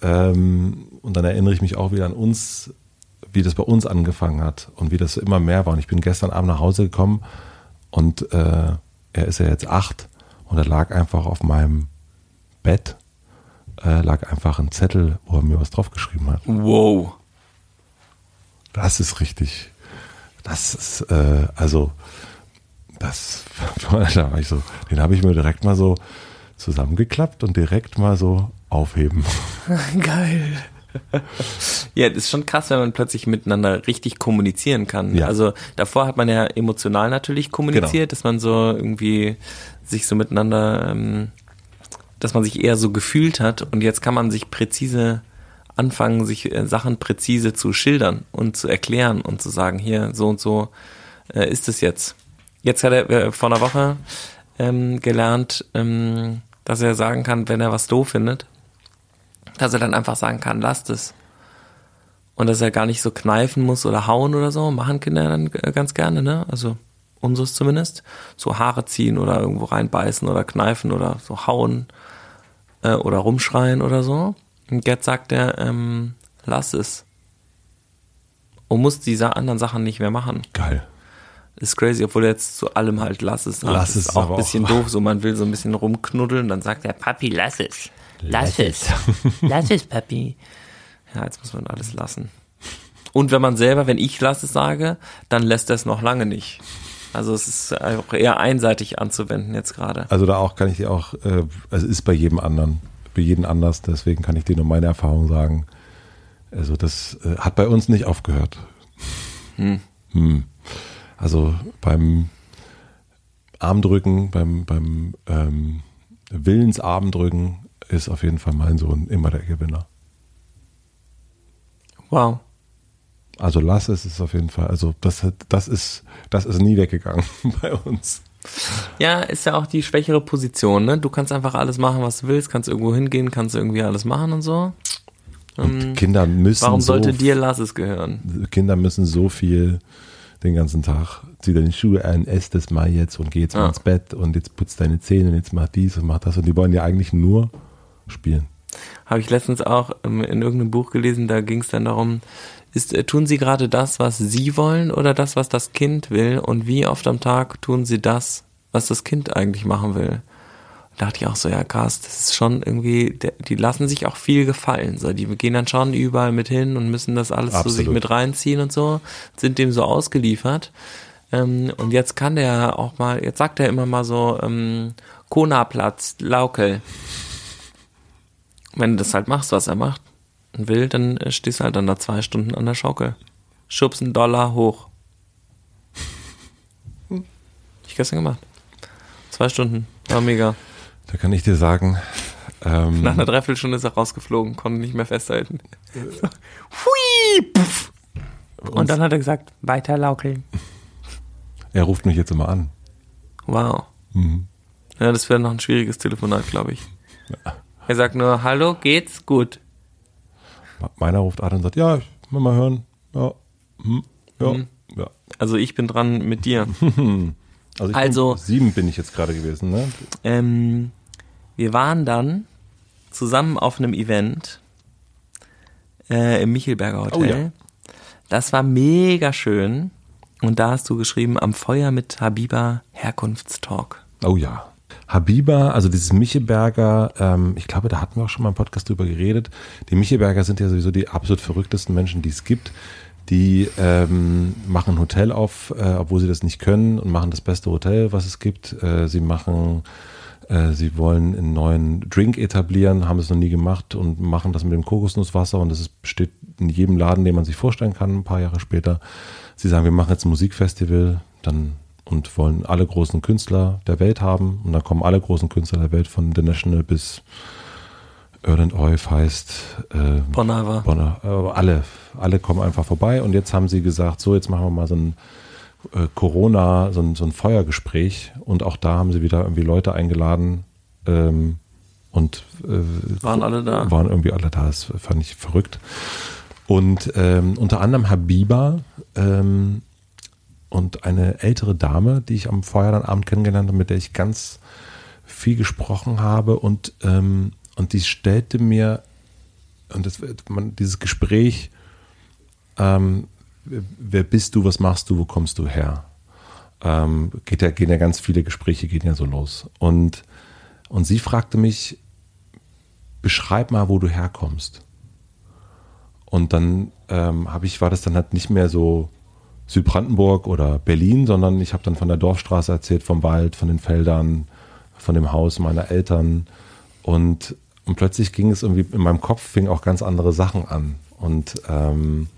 ähm, und dann erinnere ich mich auch wieder an uns, wie das bei uns angefangen hat und wie das immer mehr war. Und ich bin gestern Abend nach Hause gekommen und äh, er ist ja jetzt acht und er lag einfach auf meinem Bett, äh, lag einfach ein Zettel, wo er mir was draufgeschrieben hat. Wow. Das ist richtig. Das ist, äh, also, das, da war ich so, den habe ich mir direkt mal so zusammengeklappt und direkt mal so aufheben. Geil. Ja, das ist schon krass, wenn man plötzlich miteinander richtig kommunizieren kann. Ja. Also davor hat man ja emotional natürlich kommuniziert, Genau. dass man so irgendwie sich so miteinander, ähm, dass man sich eher so gefühlt hat und jetzt kann man sich präzise anfangen, sich äh, Sachen präzise zu schildern und zu erklären und zu sagen, hier so und so äh, ist es jetzt. Jetzt hat er äh, vor einer Woche ähm, gelernt, ähm, dass er sagen kann, wenn er was doof findet, dass er dann einfach sagen kann, lasst es. Und dass er gar nicht so kneifen muss oder hauen oder so, machen Kinder dann äh, ganz gerne, ne? Also unseres zumindest. So Haare ziehen oder irgendwo reinbeißen oder kneifen oder so hauen äh, oder rumschreien oder so. Und jetzt sagt er, ähm, lass es. Und muss diese anderen Sachen nicht mehr machen. Geil. Ist crazy, obwohl er jetzt zu allem halt lass es. Lass Das es ist auch ein bisschen auch- doof, so man will so ein bisschen rumknuddeln, dann sagt er, Papi, lass es. Lass, Lass es. lass es, Papi. Ja, jetzt muss man alles lassen. Und wenn man selber, wenn ich lass es sage, dann lässt er es noch lange nicht. Also es ist auch eher einseitig anzuwenden jetzt gerade. Also da auch kann ich dir auch, äh, es ist bei jedem anderen, bei jedem anders, deswegen kann ich dir nur meine Erfahrung sagen. Also das äh, hat bei uns nicht aufgehört. Hm. Hm. Also beim Armdrücken, beim, beim ähm, Willensarmdrücken ist auf jeden Fall mein Sohn immer der Gewinner. Wow. Also lass es ist auf jeden Fall. Also das, das ist, das ist nie weggegangen bei uns. Ja, ist ja auch die schwächere Position, ne? Du kannst einfach alles machen, was du willst, kannst irgendwo hingehen, kannst irgendwie alles machen und so. Und ähm, Kinder müssen. Warum sollte so, dir Lasses gehören? Kinder müssen so viel den ganzen Tag. Zieh deine Schuhe an, ess das mal jetzt und geh jetzt mal ins Bett und jetzt putz deine Zähne und jetzt mach dies und mach das. Und die wollen ja eigentlich nur spielen. Habe ich letztens auch in irgendeinem Buch gelesen, da ging es dann darum, ist, äh, tun sie gerade das, was sie wollen oder das, was das Kind will? Und wie oft am Tag tun sie das, was das Kind eigentlich machen will? Da dachte ich auch so, ja krass, das ist schon irgendwie, die lassen sich auch viel gefallen. So, die gehen dann schon überall mit hin und müssen das alles Absolut. zu sich mit reinziehen und so, sind dem so ausgeliefert. Ähm, und jetzt kann der auch mal, jetzt sagt er immer mal so, ähm, Kona-Platz, Laukel. Wenn du das halt machst, was er macht, will, dann äh, stehst du halt dann da zwei Stunden an der Schaukel. Schubsen Dollar hoch. Hm. Ich gestern gemacht. Zwei Stunden. War mega. Da kann ich dir sagen. Ähm, Nach einer Dreiviertelstunde ist er rausgeflogen, konnte nicht mehr festhalten. So. Hui! Puff. Und dann hat er gesagt, weiter laukeln. Er ruft mich jetzt immer an. Wow. Mhm. Ja, das wäre noch ein schwieriges Telefonat, glaube ich. Ja. Er sagt nur, hallo, geht's? Gut. Meiner ruft an und sagt, ja, ich will mal hören. Ja, hm, ja, mhm. ja. Also ich bin dran mit dir. also, also bin, sieben bin ich jetzt gerade gewesen, ne? Ähm, wir waren dann zusammen auf einem Event äh, im Michelberger Hotel. Oh, ja. Das war mega schön. Und da hast du geschrieben, am Feuer mit Habiba Herkunftstalk. Oh ja. Habiba, also dieses Michelberger, ähm, ich glaube, da hatten wir auch schon mal im Podcast drüber geredet. Die Michelberger sind ja sowieso die absolut verrücktesten Menschen, die es gibt. Die ähm, machen ein Hotel auf, äh, obwohl sie das nicht können und machen das beste Hotel, was es gibt. Äh, sie machen, äh, sie wollen einen neuen Drink etablieren, haben es noch nie gemacht und machen das mit dem Kokosnusswasser und das ist, steht in jedem Laden, den man sich vorstellen kann, ein paar Jahre später. Sie sagen, wir machen jetzt ein Musikfestival, dann und wollen alle großen Künstler der Welt haben. Und dann kommen alle großen Künstler der Welt von The National bis Erland Oif heißt äh, Bonava. Bonner, äh, alle, alle kommen einfach vorbei und jetzt haben sie gesagt, so jetzt machen wir mal so ein äh, Corona, so ein, so ein Feuergespräch und auch da haben sie wieder irgendwie Leute eingeladen ähm, und äh, waren alle da. Waren irgendwie alle da, das fand ich verrückt. Und ähm, unter anderem Habiba, ähm, und eine ältere Dame, die ich am Abend kennengelernt habe, mit der ich ganz viel gesprochen habe und, ähm, und die stellte mir, und das, man, dieses Gespräch, ähm, wer bist du, was machst du, wo kommst du her? Ähm, geht ja, gehen ja ganz viele Gespräche, gehen ja so los. Und, und sie fragte mich, beschreib mal, wo du herkommst. Und dann ähm, habe ich, war das dann halt nicht mehr so, Südbrandenburg oder Berlin, sondern ich habe dann von der Dorfstraße erzählt, vom Wald, von den Feldern, von dem Haus meiner Eltern. Und, und plötzlich ging es irgendwie in meinem Kopf, fing auch ganz andere Sachen an. Und, ähm,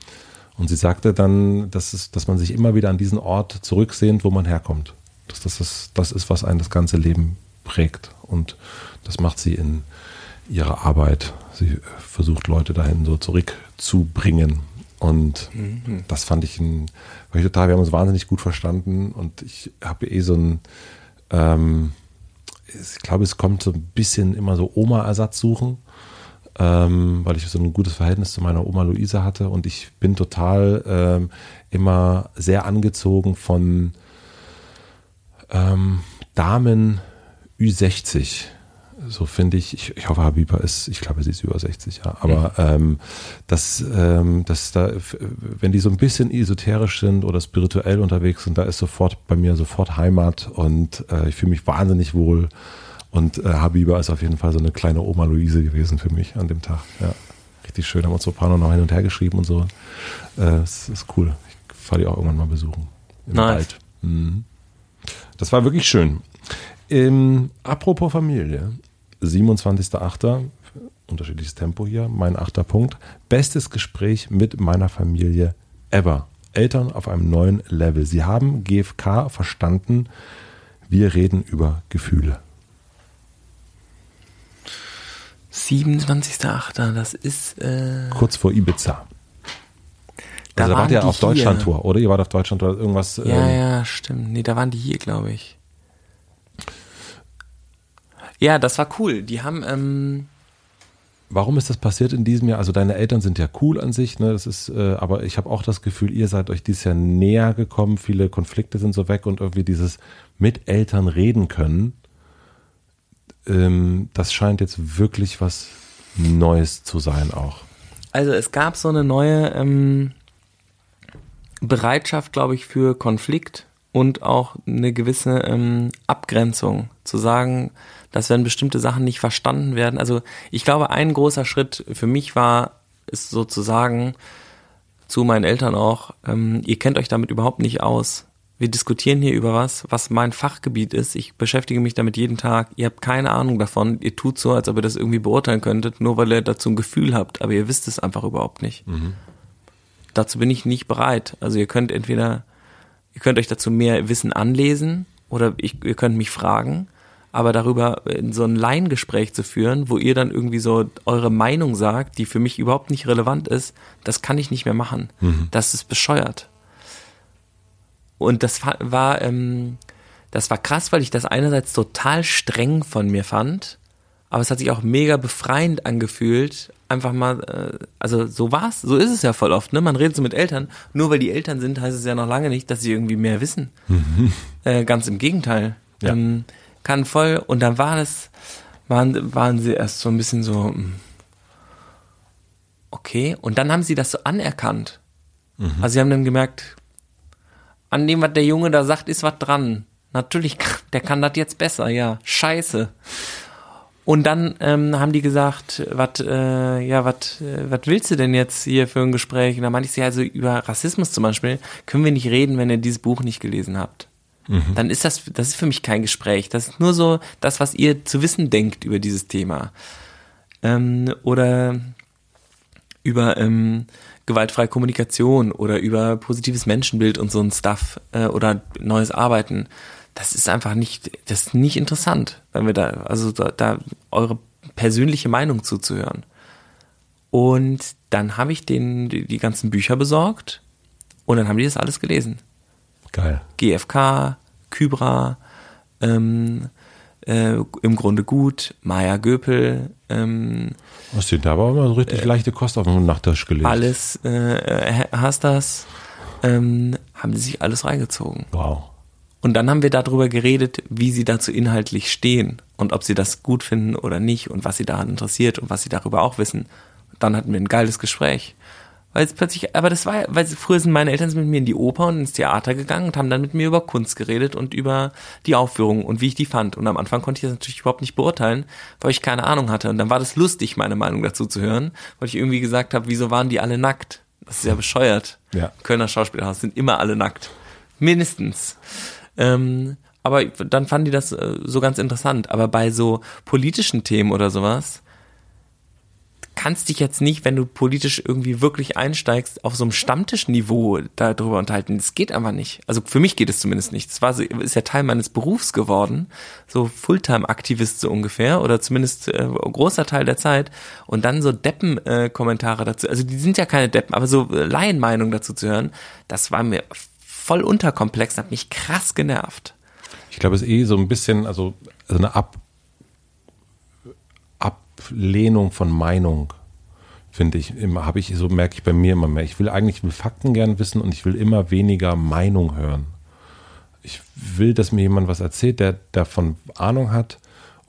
und sie sagte dann, dass, es, dass man sich immer wieder an diesen Ort zurücksehnt, wo man herkommt. Dass das, das, das ist, was einen das ganze Leben prägt. Und das macht sie in ihrer Arbeit. Sie versucht Leute dahin so zurückzubringen. Und mhm. das fand ich ein, ich total, wir haben uns wahnsinnig gut verstanden und ich habe eh so ein, ähm, ich glaube, es kommt so ein bisschen immer so Oma-Ersatz suchen, ähm, weil ich so ein gutes Verhältnis zu meiner Oma Luisa hatte und ich bin total ähm, immer sehr angezogen von ähm, Damen Ü60 so finde ich, ich, ich hoffe, Habiba ist, ich glaube, sie ist über 60, ja. Aber ähm, dass, ähm, dass da, wenn die so ein bisschen esoterisch sind oder spirituell unterwegs sind, da ist sofort bei mir sofort Heimat und äh, ich fühle mich wahnsinnig wohl. Und äh, Habiba ist auf jeden Fall so eine kleine Oma Luise gewesen für mich an dem Tag. Ja. Richtig schön, haben uns so ein paar noch hin und her geschrieben und so. Äh, es ist cool. Ich fahre die auch irgendwann mal besuchen. Im nice. Wald. Mhm. Das war wirklich schön. Ähm, apropos Familie, 27.8., unterschiedliches Tempo hier, mein achter Punkt. Bestes Gespräch mit meiner Familie ever. Eltern auf einem neuen Level. Sie haben GFK verstanden. Wir reden über Gefühle. 27.8., das ist. Äh, Kurz vor Ibiza. Da also da wart ihr auf. Deutschland-Tour, oder? Ihr wart auf Deutschland-Tour, irgendwas. ja, ähm, ja, stimmt. Nee, da waren die hier, glaube ich. Ja, das war cool. Die haben, ähm, Warum ist das passiert in diesem Jahr? Also deine Eltern sind ja cool an sich, ne? Das ist, äh, aber ich habe auch das Gefühl, ihr seid euch dieses Jahr näher gekommen. Viele Konflikte sind so weg und irgendwie dieses mit Eltern reden können. Ähm, das scheint jetzt wirklich was Neues zu sein auch. also es gab so eine neue ähm, Bereitschaft, glaube ich, für Konflikt und auch eine gewisse ähm, Abgrenzung. Zu sagen, dass wenn bestimmte Sachen nicht verstanden werden. Also ich glaube, ein großer Schritt für mich war, ist sozusagen zu meinen Eltern auch, ähm, ihr kennt euch damit überhaupt nicht aus. Wir diskutieren hier über was, was mein Fachgebiet ist. Ich beschäftige mich damit jeden Tag. Ihr habt keine Ahnung davon. Ihr tut so, als ob ihr das irgendwie beurteilen könntet, nur weil ihr dazu ein Gefühl habt, aber ihr wisst es einfach überhaupt nicht. Dazu bin ich nicht bereit. Also ihr könnt entweder, ihr könnt euch dazu mehr Wissen anlesen oder ich, ihr könnt mich fragen, aber darüber in so ein Laiengespräch zu führen, wo ihr dann irgendwie so eure Meinung sagt, die für mich überhaupt nicht relevant ist, das kann ich nicht mehr machen. Das ist bescheuert. Und das war, ähm, das war krass, weil ich das einerseits total streng von mir fand, aber es hat sich auch mega befreiend angefühlt. Einfach mal, äh, also so war's, so ist es ja voll oft, ne? Man redet so mit Eltern, nur weil die Eltern sind, heißt es ja noch lange nicht, dass sie irgendwie mehr wissen. Äh, ganz im Gegenteil. Ja. Ähm, kann voll, und dann war das, waren, waren sie erst so ein bisschen so, hm, okay, und dann haben sie das so anerkannt. Also sie haben dann gemerkt, an dem, was der Junge da sagt, ist was dran. Natürlich, der kann das jetzt besser, ja. Scheiße. Und dann ähm, haben die gesagt, was, äh, ja, was, äh, willst du denn jetzt hier für ein Gespräch? Und da meinte ich sie also über Rassismus zum Beispiel, können wir nicht reden, wenn ihr dieses Buch nicht gelesen habt. Dann ist das, das ist für mich kein Gespräch. Das ist nur so das, was ihr zu wissen denkt über dieses Thema. Ähm, oder über ähm, gewaltfreie Kommunikation oder über positives Menschenbild und so ein Stuff äh, oder neues Arbeiten. Das ist einfach nicht, das ist nicht interessant, wenn wir da, also da, da eure persönliche Meinung zuzuhören. Und dann habe ich denen die, die ganzen Bücher besorgt und dann haben die das alles gelesen. Geil. GFK, Kybra, ähm, äh, im Grunde gut, Maya Göpel, ähm, Hast du da aber immer so richtig leichte Kost auf den Nachttisch gelegt? alles, äh, hast das, ähm, haben sie sich alles reingezogen. Wow. Und dann haben wir darüber geredet, wie sie dazu inhaltlich stehen und ob sie das gut finden oder nicht und was sie daran interessiert und was sie darüber auch wissen. Dann hatten wir ein geiles Gespräch. Weil es plötzlich, aber das war, weil früher sind meine Eltern mit mir in die Oper und ins Theater gegangen und haben dann mit mir über Kunst geredet und über die Aufführung und wie ich die fand. Und am Anfang konnte ich das natürlich überhaupt nicht beurteilen, weil ich keine Ahnung hatte. Und dann war das lustig, meine Meinung dazu zu hören, weil ich irgendwie gesagt habe, wieso waren die alle nackt? Das ist ja bescheuert. Ja. Kölner Schauspielhaus sind immer alle nackt. Mindestens. Ähm, aber dann fanden die das äh, so ganz interessant. Aber bei so politischen Themen oder sowas, kannst dich jetzt nicht, wenn du politisch irgendwie wirklich einsteigst, auf so einem Stammtischniveau darüber unterhalten. Das geht einfach nicht. Also für mich geht es zumindest nicht. Das war ist ja Teil meines Berufs geworden. So Fulltime-Aktivist so ungefähr oder zumindest äh, großer Teil der Zeit. Und dann so Deppen-Kommentare dazu. Also die sind ja keine Deppen, aber so Laienmeinungen dazu zu hören, das war mir voll unterkomplex, hat mich krass genervt. Ich glaube, es ist eh so ein bisschen, also, also eine Ab Ablehnung von Meinung, finde ich, habe ich, so merke ich bei mir immer mehr. Ich will eigentlich ich will Fakten gern wissen und ich will immer weniger Meinung hören. Ich will, dass mir jemand was erzählt, der davon Ahnung hat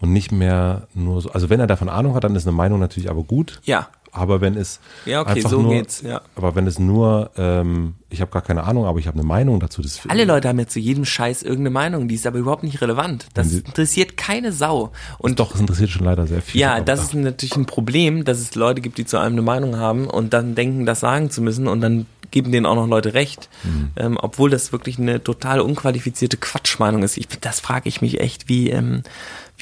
und nicht mehr nur so. Also wenn er davon Ahnung hat, dann ist eine Meinung natürlich aber gut. Ja. Aber wenn es Ja, okay, einfach so nur, geht's, ja. aber wenn es nur ähm, ich habe gar keine Ahnung, aber ich habe eine Meinung dazu. Das Alle Leute haben ja zu jedem Scheiß irgendeine Meinung, die ist aber überhaupt nicht relevant. Das interessiert keine Sau. Und doch, es interessiert schon leider sehr viel. Ja, das ist natürlich ein Problem, dass es Leute gibt, die zu einem eine Meinung haben und dann denken, das sagen zu müssen und dann geben denen auch noch Leute recht, mhm. ähm, obwohl das wirklich eine total unqualifizierte Quatschmeinung ist. Ich, das frage ich mich echt, wie ähm,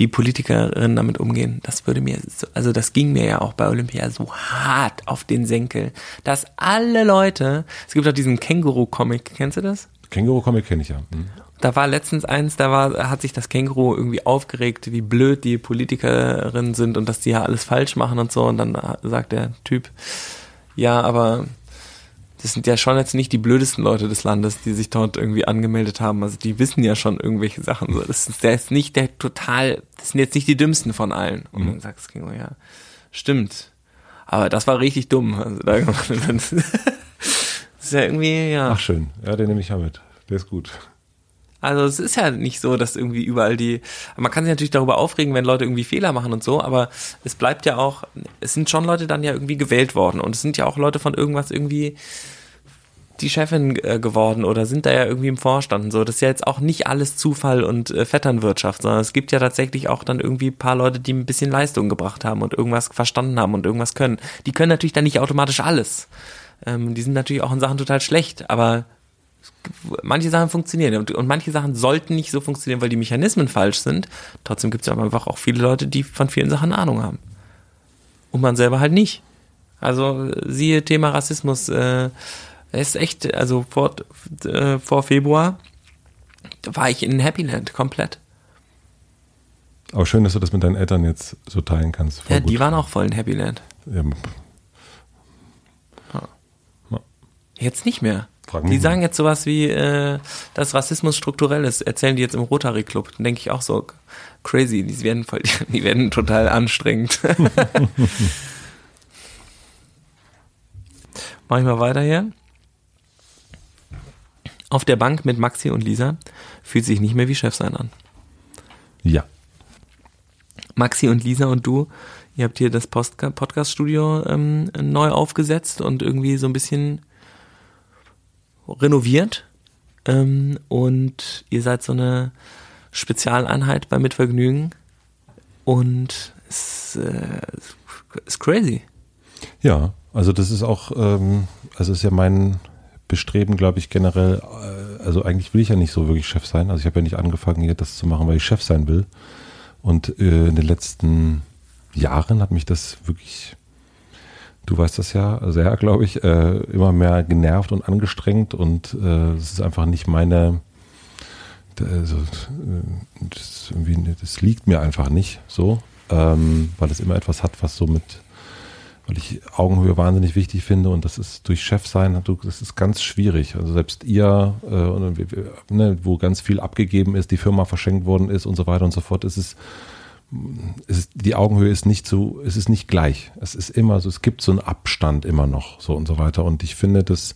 wie Politikerinnen damit umgehen. Das würde mir, so, also das ging mir ja auch bei Olympia so hart auf den Senkel, dass alle Leute, es gibt auch diesen Känguru-Comic, kennst du das? Känguru-Comic kenne ich ja. Hm. Da war letztens eins, da war, hat sich das Känguru irgendwie aufgeregt, wie blöd die Politikerinnen sind und dass die ja alles falsch machen und so. Und dann sagt der Typ, ja, aber das sind ja schon jetzt nicht die blödesten Leute des Landes, die sich dort irgendwie angemeldet haben. Also die wissen ja schon irgendwelche Sachen. So, das ist, der ist nicht der total, das sind jetzt nicht die dümmsten von allen. Und dann mhm. sagst du, ja, stimmt. Aber das war richtig dumm. Also da, das ist ja irgendwie, ja. Ach schön, ja, den nehme ich ja mit. Der ist gut. Also es ist ja nicht so, dass irgendwie überall die, man kann sich natürlich darüber aufregen, wenn Leute irgendwie Fehler machen und so, aber es bleibt ja auch, es sind schon Leute dann ja irgendwie gewählt worden und es sind ja auch Leute von irgendwas irgendwie die Chefin äh, geworden oder sind da ja irgendwie im Vorstand und so. Das ist ja jetzt auch nicht alles Zufall und äh, Vetternwirtschaft, sondern es gibt ja tatsächlich auch dann irgendwie paar Leute, die ein bisschen Leistung gebracht haben und irgendwas verstanden haben und irgendwas können. Die können natürlich dann nicht automatisch alles. Ähm, die sind natürlich auch in Sachen total schlecht, aber manche Sachen funktionieren und, und, manche Sachen sollten nicht so funktionieren, weil die Mechanismen falsch sind. Trotzdem gibt es aber einfach auch viele Leute, die von vielen Sachen Ahnung haben. Und man selber halt nicht. Also siehe Thema Rassismus. Äh, ist echt, also vor, äh, vor Februar war ich in Happyland komplett. Aber schön, dass du das mit deinen Eltern jetzt so teilen kannst. Voll ja, gut. die waren auch voll in Happyland. Ja. Jetzt nicht mehr. Frag die sagen jetzt sowas wie, äh, dass Rassismus strukturell ist, erzählen die jetzt im Rotary Club. Dann denke ich auch so, crazy, die werden voll, die werden total anstrengend. Mach ich mal weiter hier. Auf der Bank mit Maxi und Lisa fühlt sich nicht mehr wie Chef sein an. Ja. Maxi und Lisa und du, ihr habt hier das Podcast-Studio ähm, neu aufgesetzt und irgendwie so ein bisschen renoviert ähm, und ihr seid so eine Spezialeinheit bei Mitvergnügen und es äh, ist crazy. Ja, also das ist auch, ähm, also ist ja mein Bestreben, glaube ich, generell, äh, also eigentlich will ich ja nicht so wirklich Chef sein. Also ich habe ja nicht angefangen, hier das zu machen, weil ich Chef sein will. Und äh, in den letzten Jahren hat mich das wirklich du weißt das ja sehr, glaube ich, äh, immer mehr genervt und angestrengt und äh, es ist einfach nicht meine, also, das, das, liegt mir einfach nicht so, ähm, weil es immer etwas hat, was so mit, weil ich Augenhöhe wahnsinnig wichtig finde und das ist durch Chef sein, das ist ganz schwierig. Also selbst ihr, äh, ne, wo ganz viel abgegeben ist, die Firma verschenkt worden ist und so weiter und so fort, ist es es ist, die Augenhöhe ist nicht so, es ist nicht gleich. Es ist immer so, es gibt so einen Abstand immer noch, so und so weiter. Und ich finde das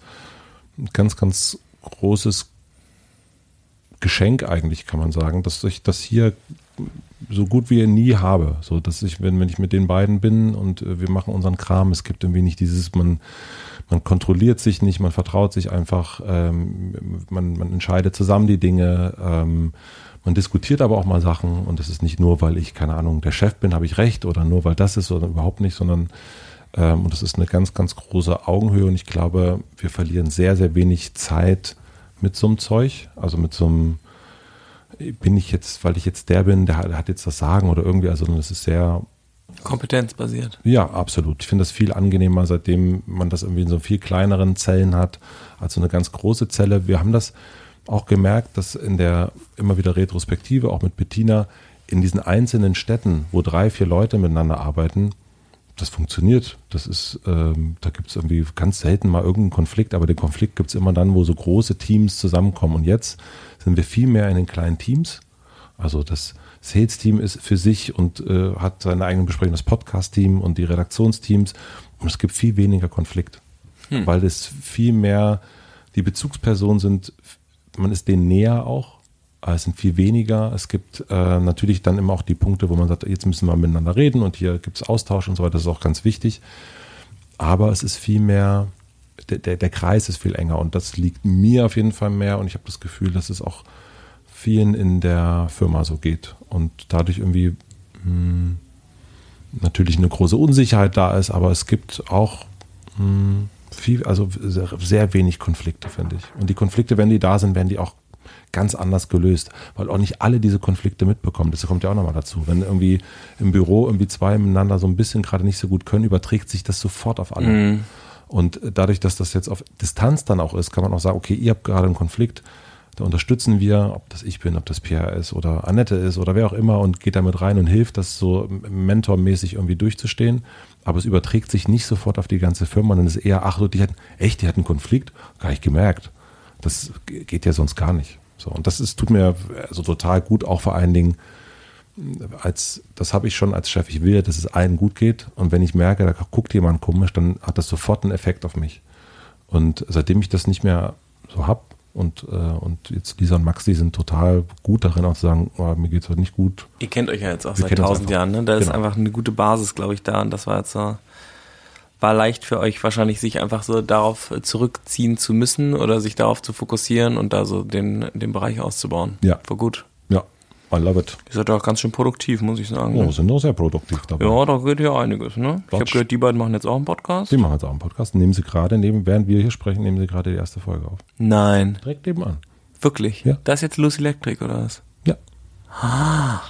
ein ganz, ganz großes Geschenk eigentlich, kann man sagen, dass ich das hier so gut wie nie habe. So, dass ich, wenn, wenn ich mit den beiden bin und äh, wir machen unseren Kram, es gibt irgendwie nicht dieses, man, man kontrolliert sich nicht, man vertraut sich einfach, ähm, man, man entscheidet zusammen die Dinge, ähm, man diskutiert aber auch mal Sachen und das ist nicht nur, weil ich, keine Ahnung, der Chef bin, habe ich recht oder nur weil das ist oder überhaupt nicht, sondern ähm, und das ist eine ganz, ganz große Augenhöhe und ich glaube, wir verlieren sehr, sehr wenig Zeit mit so einem Zeug, also mit so einem bin ich jetzt, weil ich jetzt der bin, der hat jetzt das Sagen oder irgendwie, also das ist sehr kompetenzbasiert. Ja, absolut. Ich finde das viel angenehmer, seitdem man das irgendwie in so viel kleineren Zellen hat, als so eine ganz große Zelle. Wir haben das auch gemerkt, dass in der immer wieder Retrospektive, auch mit Bettina, in diesen einzelnen Städten, wo drei, vier Leute miteinander arbeiten, das funktioniert. Das ist, ähm, da gibt es irgendwie ganz selten mal irgendeinen Konflikt, aber den Konflikt gibt es immer dann, wo so große Teams zusammenkommen. Und jetzt sind wir viel mehr in den kleinen Teams. Also das Sales-Team ist für sich und äh, hat seine eigenen Besprechungen, das Podcast-Team und die Redaktionsteams. Und es gibt viel weniger Konflikt, hm. weil es viel mehr die Bezugspersonen sind man ist denen näher auch. Es sind viel weniger. Es gibt äh, natürlich dann immer auch die Punkte, wo man sagt, jetzt müssen wir miteinander reden und hier gibt es Austausch und so weiter. Das ist auch ganz wichtig. Aber es ist viel mehr der, der, der Kreis ist viel enger und das liegt mir auf jeden Fall mehr und ich habe das Gefühl, dass es auch vielen in der Firma so geht und dadurch irgendwie mh, hm, natürlich eine große Unsicherheit da ist, aber es gibt auch mh, hm, viel, also sehr, sehr wenig Konflikte, finde ich. Und die Konflikte, wenn die da sind, werden die auch ganz anders gelöst, weil auch nicht alle diese Konflikte mitbekommen. Das kommt ja auch nochmal dazu. Wenn irgendwie im Büro irgendwie zwei miteinander so ein bisschen gerade nicht so gut können, überträgt sich das sofort auf alle. Mhm. Und dadurch, dass das jetzt auf Distanz dann auch ist, kann man auch sagen, okay, ihr habt gerade einen Konflikt, da unterstützen wir, ob das ich bin, ob das Pierre ist oder Annette ist oder wer auch immer und geht damit rein und hilft, das so mentormäßig irgendwie durchzustehen. Aber es überträgt sich nicht sofort auf die ganze Firma, sondern es ist eher, ach die hatten, echt, die hatten einen Konflikt? Gar nicht gemerkt. Das geht ja sonst gar nicht. So, und das ist, tut mir also total gut, auch vor allen Dingen, als, das habe ich schon als Chef, ich will, dass es allen gut geht. Und wenn ich merke, da guckt jemand komisch, dann hat das sofort einen Effekt auf mich. Und seitdem ich das nicht mehr so habe, und, äh, und jetzt Lisa und Max, die sind total gut darin, auch zu sagen, oh, mir es heute nicht gut. Ihr kennt euch ja jetzt auch Wir seit tausend Jahren, ne? Da genau. ist einfach eine gute Basis, glaube ich, da. Und das war jetzt so, war leicht für euch wahrscheinlich, sich einfach so darauf zurückziehen zu müssen oder sich darauf zu fokussieren und da so den, den Bereich auszubauen. Ja. War gut. Ja, I love it. Ihr seid auch ganz schön produktiv, muss ich sagen. Oh, sind auch sehr produktiv dabei. Ja, da geht ja einiges, ne? Ich habe gehört, die beiden machen jetzt auch einen Podcast. Die machen jetzt auch einen Podcast. Nehmen sie gerade, neben, während wir hier sprechen, nehmen sie gerade die erste Folge auf. Nein. Direkt nebenan. Wirklich? Ja. Das ist jetzt Lucy Electric, oder was? Ja. Ah,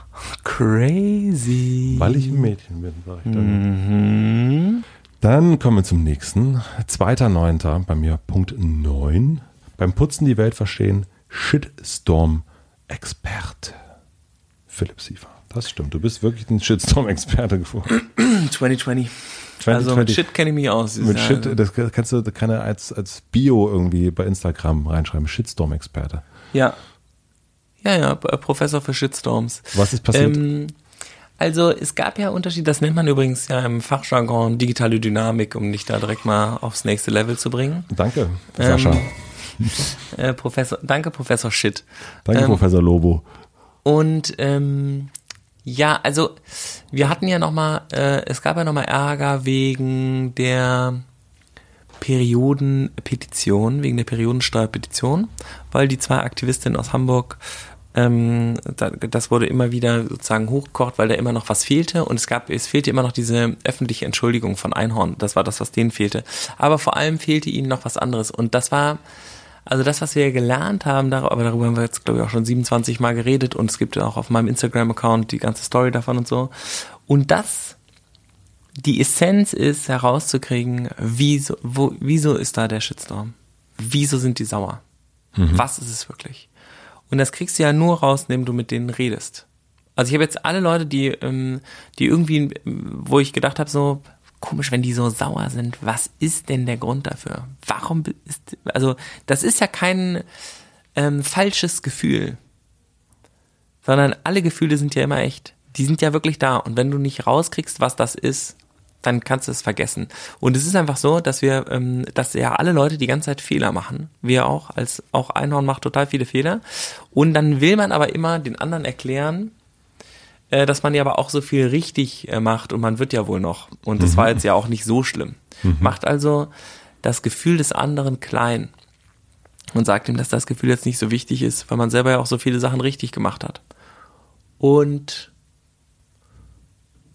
crazy. Weil ich ein Mädchen bin, sag ich dann. Mhm. Dann kommen wir zum nächsten. 2.9. bei mir Punkt 9. Beim Putzen die Welt verstehen, Shitstorm-Experte. Philipp Siefer. Das stimmt. Du bist wirklich ein Shitstorm-Experte geworden. 2020. 2020. Also mit Shit kenne ich mich aus. Mit Shit, das kannst du kann er als, als Bio irgendwie bei Instagram reinschreiben. Shitstorm-Experte. Ja. Ja, ja, Professor für Shitstorms. Was ist passiert? Ähm, also es gab ja Unterschiede, das nennt man übrigens ja im Fachjargon digitale Dynamik, um dich da direkt mal aufs nächste Level zu bringen. Danke, Sascha. Ähm, äh, Professor, danke, Professor Shit. Danke, ähm, Professor Lobo. Und ähm, ja, also wir hatten ja nochmal, äh, es gab ja nochmal Ärger wegen der Periodenpetition, wegen der Periodensteuerpetition, weil die zwei Aktivistinnen aus Hamburg ähm, das wurde immer wieder sozusagen hochgekocht, weil da immer noch was fehlte und es gab, es fehlte immer noch diese öffentliche Entschuldigung von Einhorn. Das war das, was denen fehlte. Aber vor allem fehlte ihnen noch was anderes und das war, also das, was wir gelernt haben, aber darüber haben wir jetzt, glaube ich, auch schon 27 Mal geredet und es gibt auch auf meinem Instagram-Account die ganze Story davon und so. Und das, die Essenz ist herauszukriegen, wieso, wo, wieso ist da der Shitstorm? Wieso sind die sauer? Mhm. Was ist es wirklich? Und das kriegst du ja nur raus, indem du mit denen redest. Also ich habe jetzt alle Leute, die, ähm, die irgendwie, wo ich gedacht habe, so komisch, wenn die so sauer sind. Was ist denn der Grund dafür? Warum ist, also das ist ja kein ähm, falsches Gefühl, sondern alle Gefühle sind ja immer echt. Die sind ja wirklich da. Und wenn du nicht rauskriegst, was das ist, dann kannst du es vergessen. Und es ist einfach so, dass wir, ähm, dass ja alle Leute die ganze Zeit Fehler machen. Wir auch, als auch Einhorn macht total viele Fehler. Und dann will man aber immer den anderen erklären, äh, dass man ja aber auch so viel richtig äh, macht und man wird ja wohl noch. Und das mhm. war jetzt ja auch nicht so schlimm. Mhm. Macht also das Gefühl des anderen klein und sagt ihm, dass das Gefühl jetzt nicht so wichtig ist, weil man selber ja auch so viele Sachen richtig gemacht hat. Und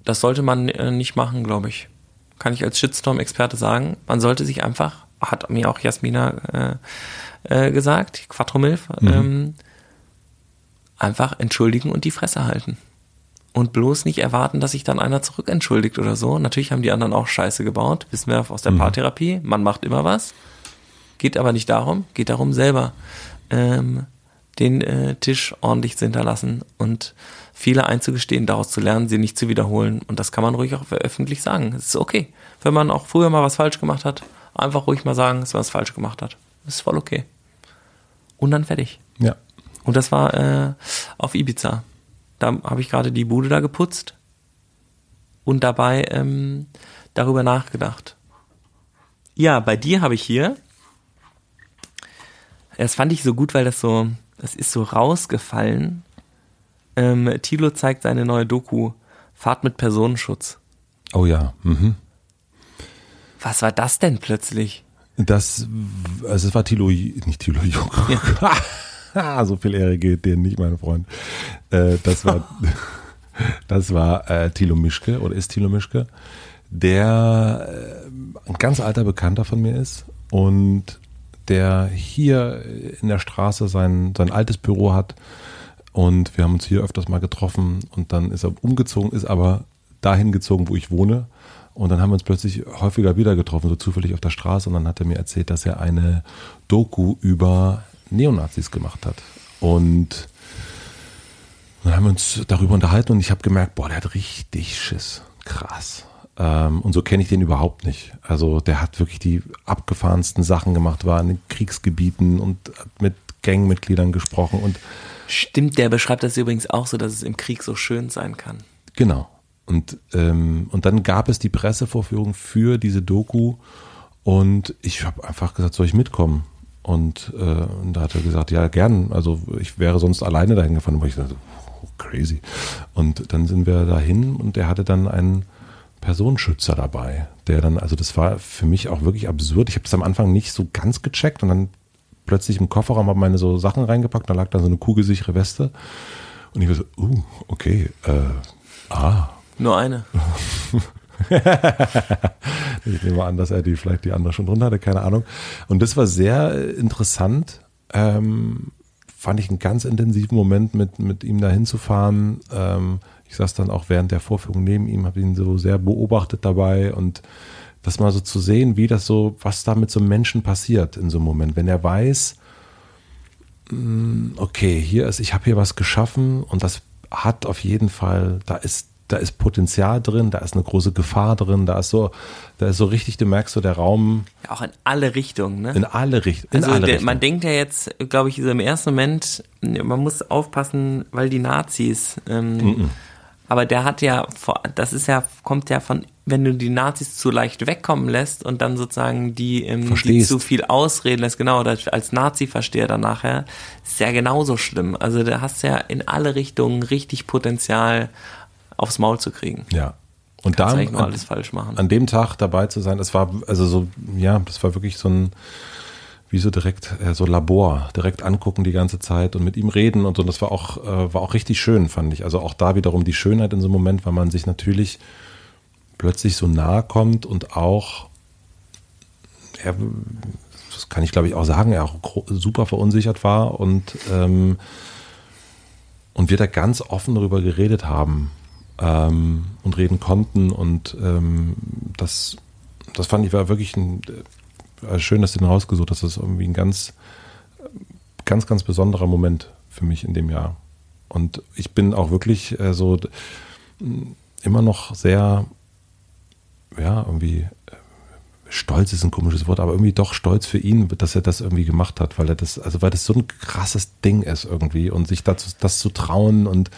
das sollte man äh, nicht machen, glaube ich. Kann ich als Shitstorm-Experte sagen. Man sollte sich einfach, hat mir auch Jasmina äh, äh, gesagt, Quattromilf, mhm. ähm, einfach entschuldigen und die Fresse halten. Und bloß nicht erwarten, dass sich dann einer zurück entschuldigt oder so. Natürlich haben die anderen auch Scheiße gebaut, wissen wir aus der mhm. Paartherapie. Man macht immer was. Geht aber nicht darum, geht darum selber ähm, den äh, Tisch ordentlich zu hinterlassen und Fehler einzugestehen, daraus zu lernen, sie nicht zu wiederholen. Und das kann man ruhig auch öffentlich sagen. Es ist okay. Wenn man auch früher mal was falsch gemacht hat, einfach ruhig mal sagen, dass man was falsch gemacht hat. Das ist voll okay. Und dann fertig. Ja. Und das war äh, auf Ibiza. Da habe ich gerade die Bude da geputzt und dabei ähm, darüber nachgedacht. Ja, bei dir habe ich hier. Das fand ich so gut, weil das so, das ist so rausgefallen ähm, Tilo zeigt seine neue Doku Fahrt mit Personenschutz. Oh ja. Mhm. Was war das denn plötzlich? Das, also es war Thilo, nicht Thilo Jung. Ja. so viel Ehre geht dir nicht, mein Freund. Äh, das war, das war äh, Thilo Mischke oder ist Thilo Mischke, der äh, ein ganz alter Bekannter von mir ist und der hier in der Straße sein, sein altes Büro hat. Und wir haben uns hier öfters mal getroffen und dann ist er umgezogen, ist aber dahin gezogen, wo ich wohne und dann haben wir uns plötzlich häufiger wieder getroffen, so zufällig auf der Straße. Und dann hat er mir erzählt, dass er eine Doku über Neonazis gemacht hat. Und dann haben wir uns darüber unterhalten und ich habe gemerkt, boah, der hat richtig Schiss. Krass. Ähm, und so kenne ich den überhaupt nicht. Also der hat wirklich die abgefahrensten Sachen gemacht, war in den Kriegsgebieten und hat mit Gangmitgliedern gesprochen und Stimmt, der beschreibt das übrigens auch so, dass es im Krieg so schön sein kann. Genau. Und, ähm, und dann gab es die Pressevorführung für diese Doku und ich habe einfach gesagt, soll ich mitkommen? Und, äh, und da hat er gesagt, ja, gern. Also ich wäre sonst alleine dahin gefahren. Und ich dachte, oh, crazy. Und dann sind wir dahin und er hatte dann einen Personenschützer dabei, der dann, also das war für mich auch wirklich absurd. Ich habe es am Anfang nicht so ganz gecheckt und dann plötzlich im Kofferraum habe meine so Sachen reingepackt, da lag dann so eine kugelsichere Weste. Und ich war so, uh, okay, äh, ah, nur eine. ich nehme an, dass er die vielleicht die andere schon drunter hatte, keine Ahnung. Und das war sehr interessant. Ähm, fand ich einen ganz intensiven Moment, mit, mit ihm da hinzufahren. Ähm, ich saß dann auch während der Vorführung neben ihm, habe ihn so sehr beobachtet dabei und das mal so zu sehen, wie das so, was da mit so einem Menschen passiert in so einem Moment, wenn er weiß, mm, okay, hier ist, ich habe hier was geschaffen und das hat auf jeden Fall, da ist da ist Potenzial drin, da ist eine große Gefahr drin, da ist so, da ist so richtig, du merkst so der Raum. Ja, auch in alle Richtungen, ne? In alle, Richt in also alle der, Richtungen. Man denkt ja jetzt, glaube ich, so im ersten Moment, man muss aufpassen, weil die Nazis, ähm, mm -mm. Aber der hat ja, das ist ja, kommt ja von, wenn du die Nazis zu leicht wegkommen lässt und dann sozusagen die, ähm, die zu viel ausreden lässt, genau, als Nazi verstehe dann nachher, ist ja genauso schlimm. Also da hast du ja in alle Richtungen richtig Potenzial, aufs Maul zu kriegen. Ja. Und da an, alles falsch machen. an dem Tag dabei zu sein, das war also so, ja, das war wirklich so ein, wie so direkt, äh, so Labor, direkt angucken die ganze Zeit und mit ihm reden und so. Und das war auch, äh, war auch richtig schön, fand ich. Also auch da wiederum die Schönheit in so einem Moment, weil man sich natürlich plötzlich so nahe kommt und auch, er, das kann ich glaube ich auch sagen, er auch super verunsichert war und, ähm, und wir da ganz offen darüber geredet haben ähm, und reden konnten. Und ähm, das, das fand ich war wirklich ein, äh, schön, dass du den rausgesucht hast. Das ist irgendwie ein ganz, ganz, ganz besonderer Moment für mich in dem Jahr. Und ich bin auch wirklich äh, so immer noch sehr, ja, irgendwie äh, stolz ist ein komisches Wort, aber irgendwie doch stolz für ihn, dass er das irgendwie gemacht hat, weil er das, also weil das so ein krasses Ding ist irgendwie und sich dazu, das zu trauen und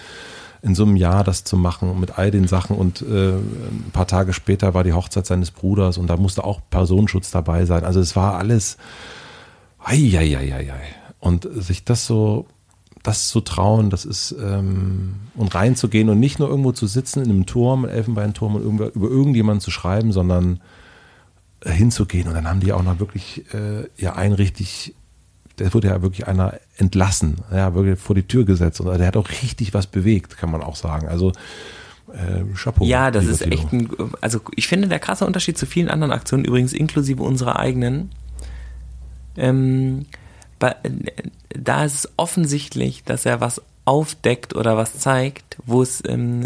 in so einem Jahr das zu machen mit all den Sachen und äh, ein paar Tage später war die Hochzeit seines Bruders und da musste auch Personenschutz dabei sein. Also es war alles ei, und sich das so das zu trauen, das ist ähm, und reinzugehen und nicht nur irgendwo zu sitzen in einem Turm, Elfenbeinturm und über, über irgendjemanden zu schreiben, sondern hinzugehen und dann haben die auch noch wirklich äh, ja einen richtig da wurde ja wirklich einer entlassen, ja, wirklich vor die Tür gesetzt. Und der hat auch richtig was bewegt, kann man auch sagen. Also äh, Chapeau. Ja, das ist echt ein, also ich finde der krasse Unterschied zu vielen anderen Aktionen, übrigens inklusive unserer eigenen. Ähm, bei, da ist es offensichtlich, dass er was aufdeckt oder was zeigt, wo es ähm,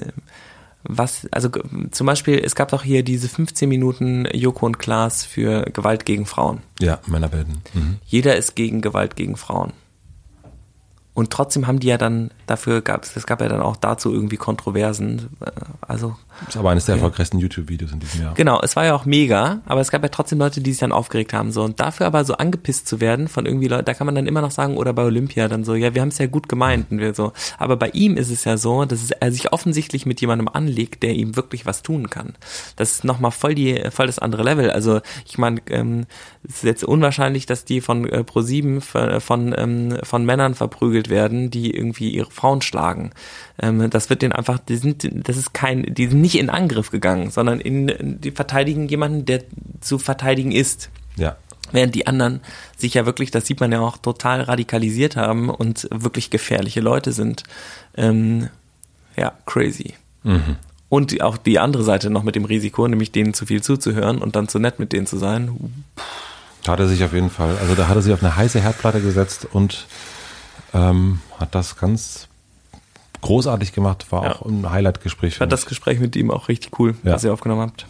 was, also zum Beispiel, es gab doch hier diese 15 Minuten Joko und Klaas für Gewalt gegen Frauen. Ja, Männerwelten. Mhm. Jeder ist gegen Gewalt gegen Frauen. Und trotzdem haben die ja dann, dafür gab es, es gab ja dann auch dazu irgendwie Kontroversen. Äh, also. Ist aber eines der erfolgreichsten YouTube-Videos in diesem Jahr. Genau, es war ja auch mega, aber es gab ja trotzdem Leute, die sich dann aufgeregt haben. So. Und dafür aber so angepisst zu werden von irgendwie Leuten, da kann man dann immer noch sagen, oder bei Olympia dann so, ja, wir haben es ja gut gemeint. Und wir so. Aber bei ihm ist es ja so, dass er sich offensichtlich mit jemandem anlegt, der ihm wirklich was tun kann. Das ist nochmal voll die, voll das andere Level. Also ich meine, ähm, es ist jetzt unwahrscheinlich, dass die von äh, Pro7 von, von, ähm, von Männern verprügelt werden, die irgendwie ihre Frauen schlagen. Ähm, das wird denen einfach, die sind, das ist kein, die sind nicht in Angriff gegangen, sondern in, die verteidigen jemanden, der zu verteidigen ist. Ja. Während die anderen sich ja wirklich, das sieht man ja auch, total radikalisiert haben und wirklich gefährliche Leute sind. Ähm, ja, crazy. Mhm. Und auch die andere Seite noch mit dem Risiko, nämlich denen zu viel zuzuhören und dann zu nett mit denen zu sein. Da hat er sich auf jeden Fall, also da hat er sich auf eine heiße Herdplatte gesetzt und ähm, hat das ganz großartig gemacht, war Ja. auch ein Highlight-Gespräch. Ich fand das Gespräch mit ihm auch richtig cool, Ja. was ihr aufgenommen habt.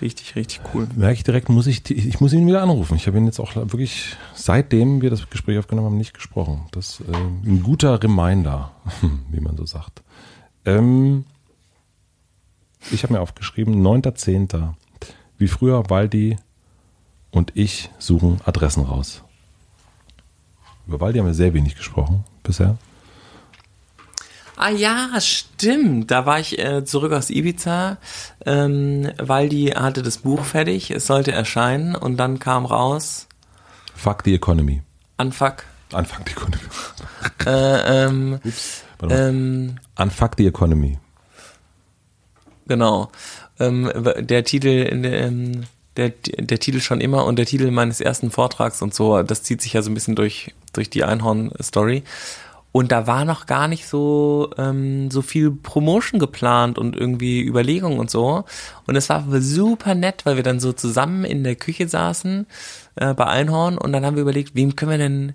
Richtig, richtig cool. merke ich direkt, muss ich, ich muss ihn wieder anrufen. Ich habe ihn jetzt auch wirklich, seitdem wir das Gespräch aufgenommen haben, nicht gesprochen. Das ist äh, ein guter Reminder, wie man so sagt. Ähm, ich habe mir aufgeschrieben, 9.10. Wie früher Waldi und ich suchen Adressen raus. Über Waldi haben wir sehr wenig gesprochen bisher. Ah ja, stimmt. Da war ich äh, zurück aus Ibiza, ähm, weil die hatte das Buch fertig, es sollte erscheinen und dann kam raus, Fuck the Economy. Unfuck, Unfuck the Economy. äh, ähm, mal. ähm, Unfuck the Economy. genau, ähm, der Titel, in der, ähm, der, der Titel schon immer und der Titel meines ersten Vortrags und so, das zieht sich ja so ein bisschen durch, durch die Einhorn-Story. Und da war noch gar nicht so, ähm, so viel Promotion geplant und irgendwie Überlegungen und so. Und es war super nett, weil wir dann so zusammen in der Küche saßen äh, bei Einhorn und dann haben wir überlegt, wem können wir denn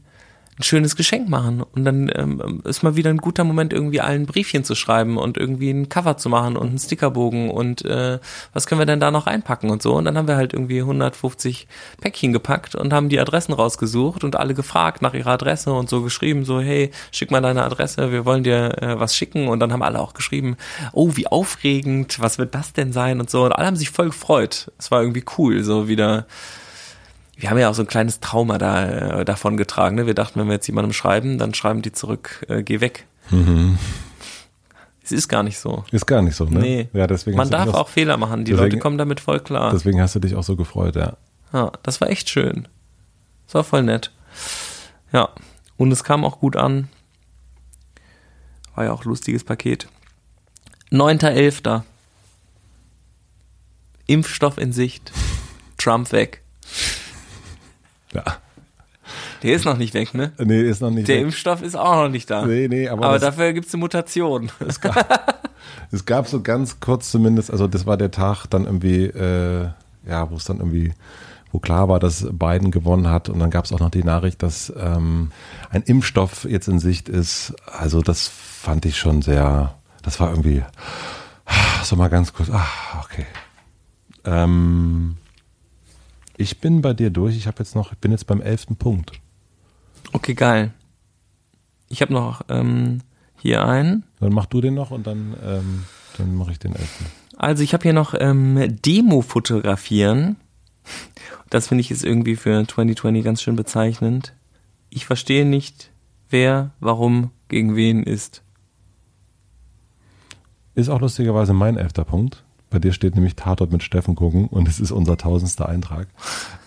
ein schönes Geschenk machen. Und dann ähm, ist mal wieder ein guter Moment, irgendwie allen Briefchen zu schreiben und irgendwie ein Cover zu machen und einen Stickerbogen und äh, was können wir denn da noch einpacken und so. Und dann haben wir halt irgendwie 150 Päckchen gepackt und haben die Adressen rausgesucht und alle gefragt nach ihrer Adresse und so geschrieben, so, hey, schick mal deine Adresse, wir wollen dir äh, was schicken. Und dann haben alle auch geschrieben, oh, wie aufregend, was wird das denn sein und so. Und alle haben sich voll gefreut. Es war irgendwie cool, so wieder wir haben ja auch so ein kleines Trauma da, äh, davon getragen. Ne? Wir dachten, wenn wir jetzt jemandem schreiben, dann schreiben die zurück, äh, geh weg. Es ist gar nicht so. Ist gar nicht so, ne? Nee. Ja, deswegen Man hast du darf dich auch Fehler machen. Die deswegen- Leute kommen damit voll klar. Deswegen hast du dich auch so gefreut, ja. Ja, das war echt schön. Das war voll nett. Ja, und es kam auch gut an. War ja auch lustiges Paket. 9.11. Impfstoff in Sicht. Trump weg. Ja. Der ist noch nicht weg, ne? Nee, ist noch nicht. Der weg. Impfstoff ist auch noch nicht da. Nee, nee, aber, Aber das, dafür gibt's eine Mutation. es gab so ganz kurz zumindest, also das war der Tag dann irgendwie, äh, ja, wo es dann irgendwie, wo klar war, dass Biden gewonnen hat und dann gab es auch noch die Nachricht, dass ähm, ein Impfstoff jetzt in Sicht ist. Also das fand ich schon sehr, das war irgendwie, so mal ganz kurz, ah, okay. Ähm, ich bin bei dir durch, ich habe jetzt noch, ich bin jetzt beim elften Punkt. Okay, geil. Ich habe noch ähm, hier einen. Dann mach du den noch und dann, ähm, dann mache ich den elften. Also ich habe hier noch ähm, Demo fotografieren. Das finde ich ist irgendwie für 2020 ganz schön bezeichnend. Ich verstehe nicht, wer, warum, gegen wen ist. Ist auch lustigerweise mein elfter Punkt. Bei dir steht nämlich Tatort mit Steffen gucken und es ist unser tausendster Eintrag.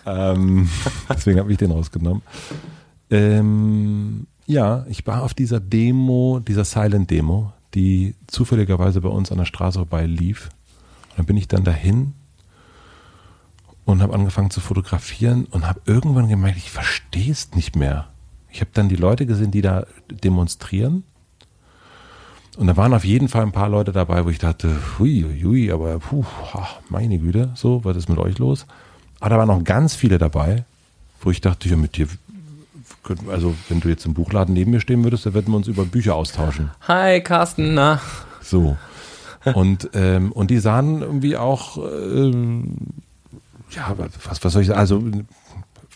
ähm, deswegen habe ich den rausgenommen. Ähm, ja, ich war auf dieser Demo, dieser Silent Demo, die zufälligerweise bei uns an der Straße vorbei lief. Und dann bin ich dann dahin und habe angefangen zu fotografieren und habe irgendwann gemerkt, ich verstehe es nicht mehr. Ich habe dann die Leute gesehen, die da demonstrieren. Und da waren auf jeden Fall ein paar Leute dabei, wo ich dachte, hui, hui, aber puh, ah, meine Güte, so, was ist mit euch los? Aber da waren noch ganz viele dabei, wo ich dachte, ja, mit dir, also wenn du jetzt im Buchladen neben mir stehen würdest, dann würden wir uns über Bücher austauschen. Hi Carsten, na? So. Und, ähm, und die sahen irgendwie auch, ähm, ja, was, was soll ich sagen? Also,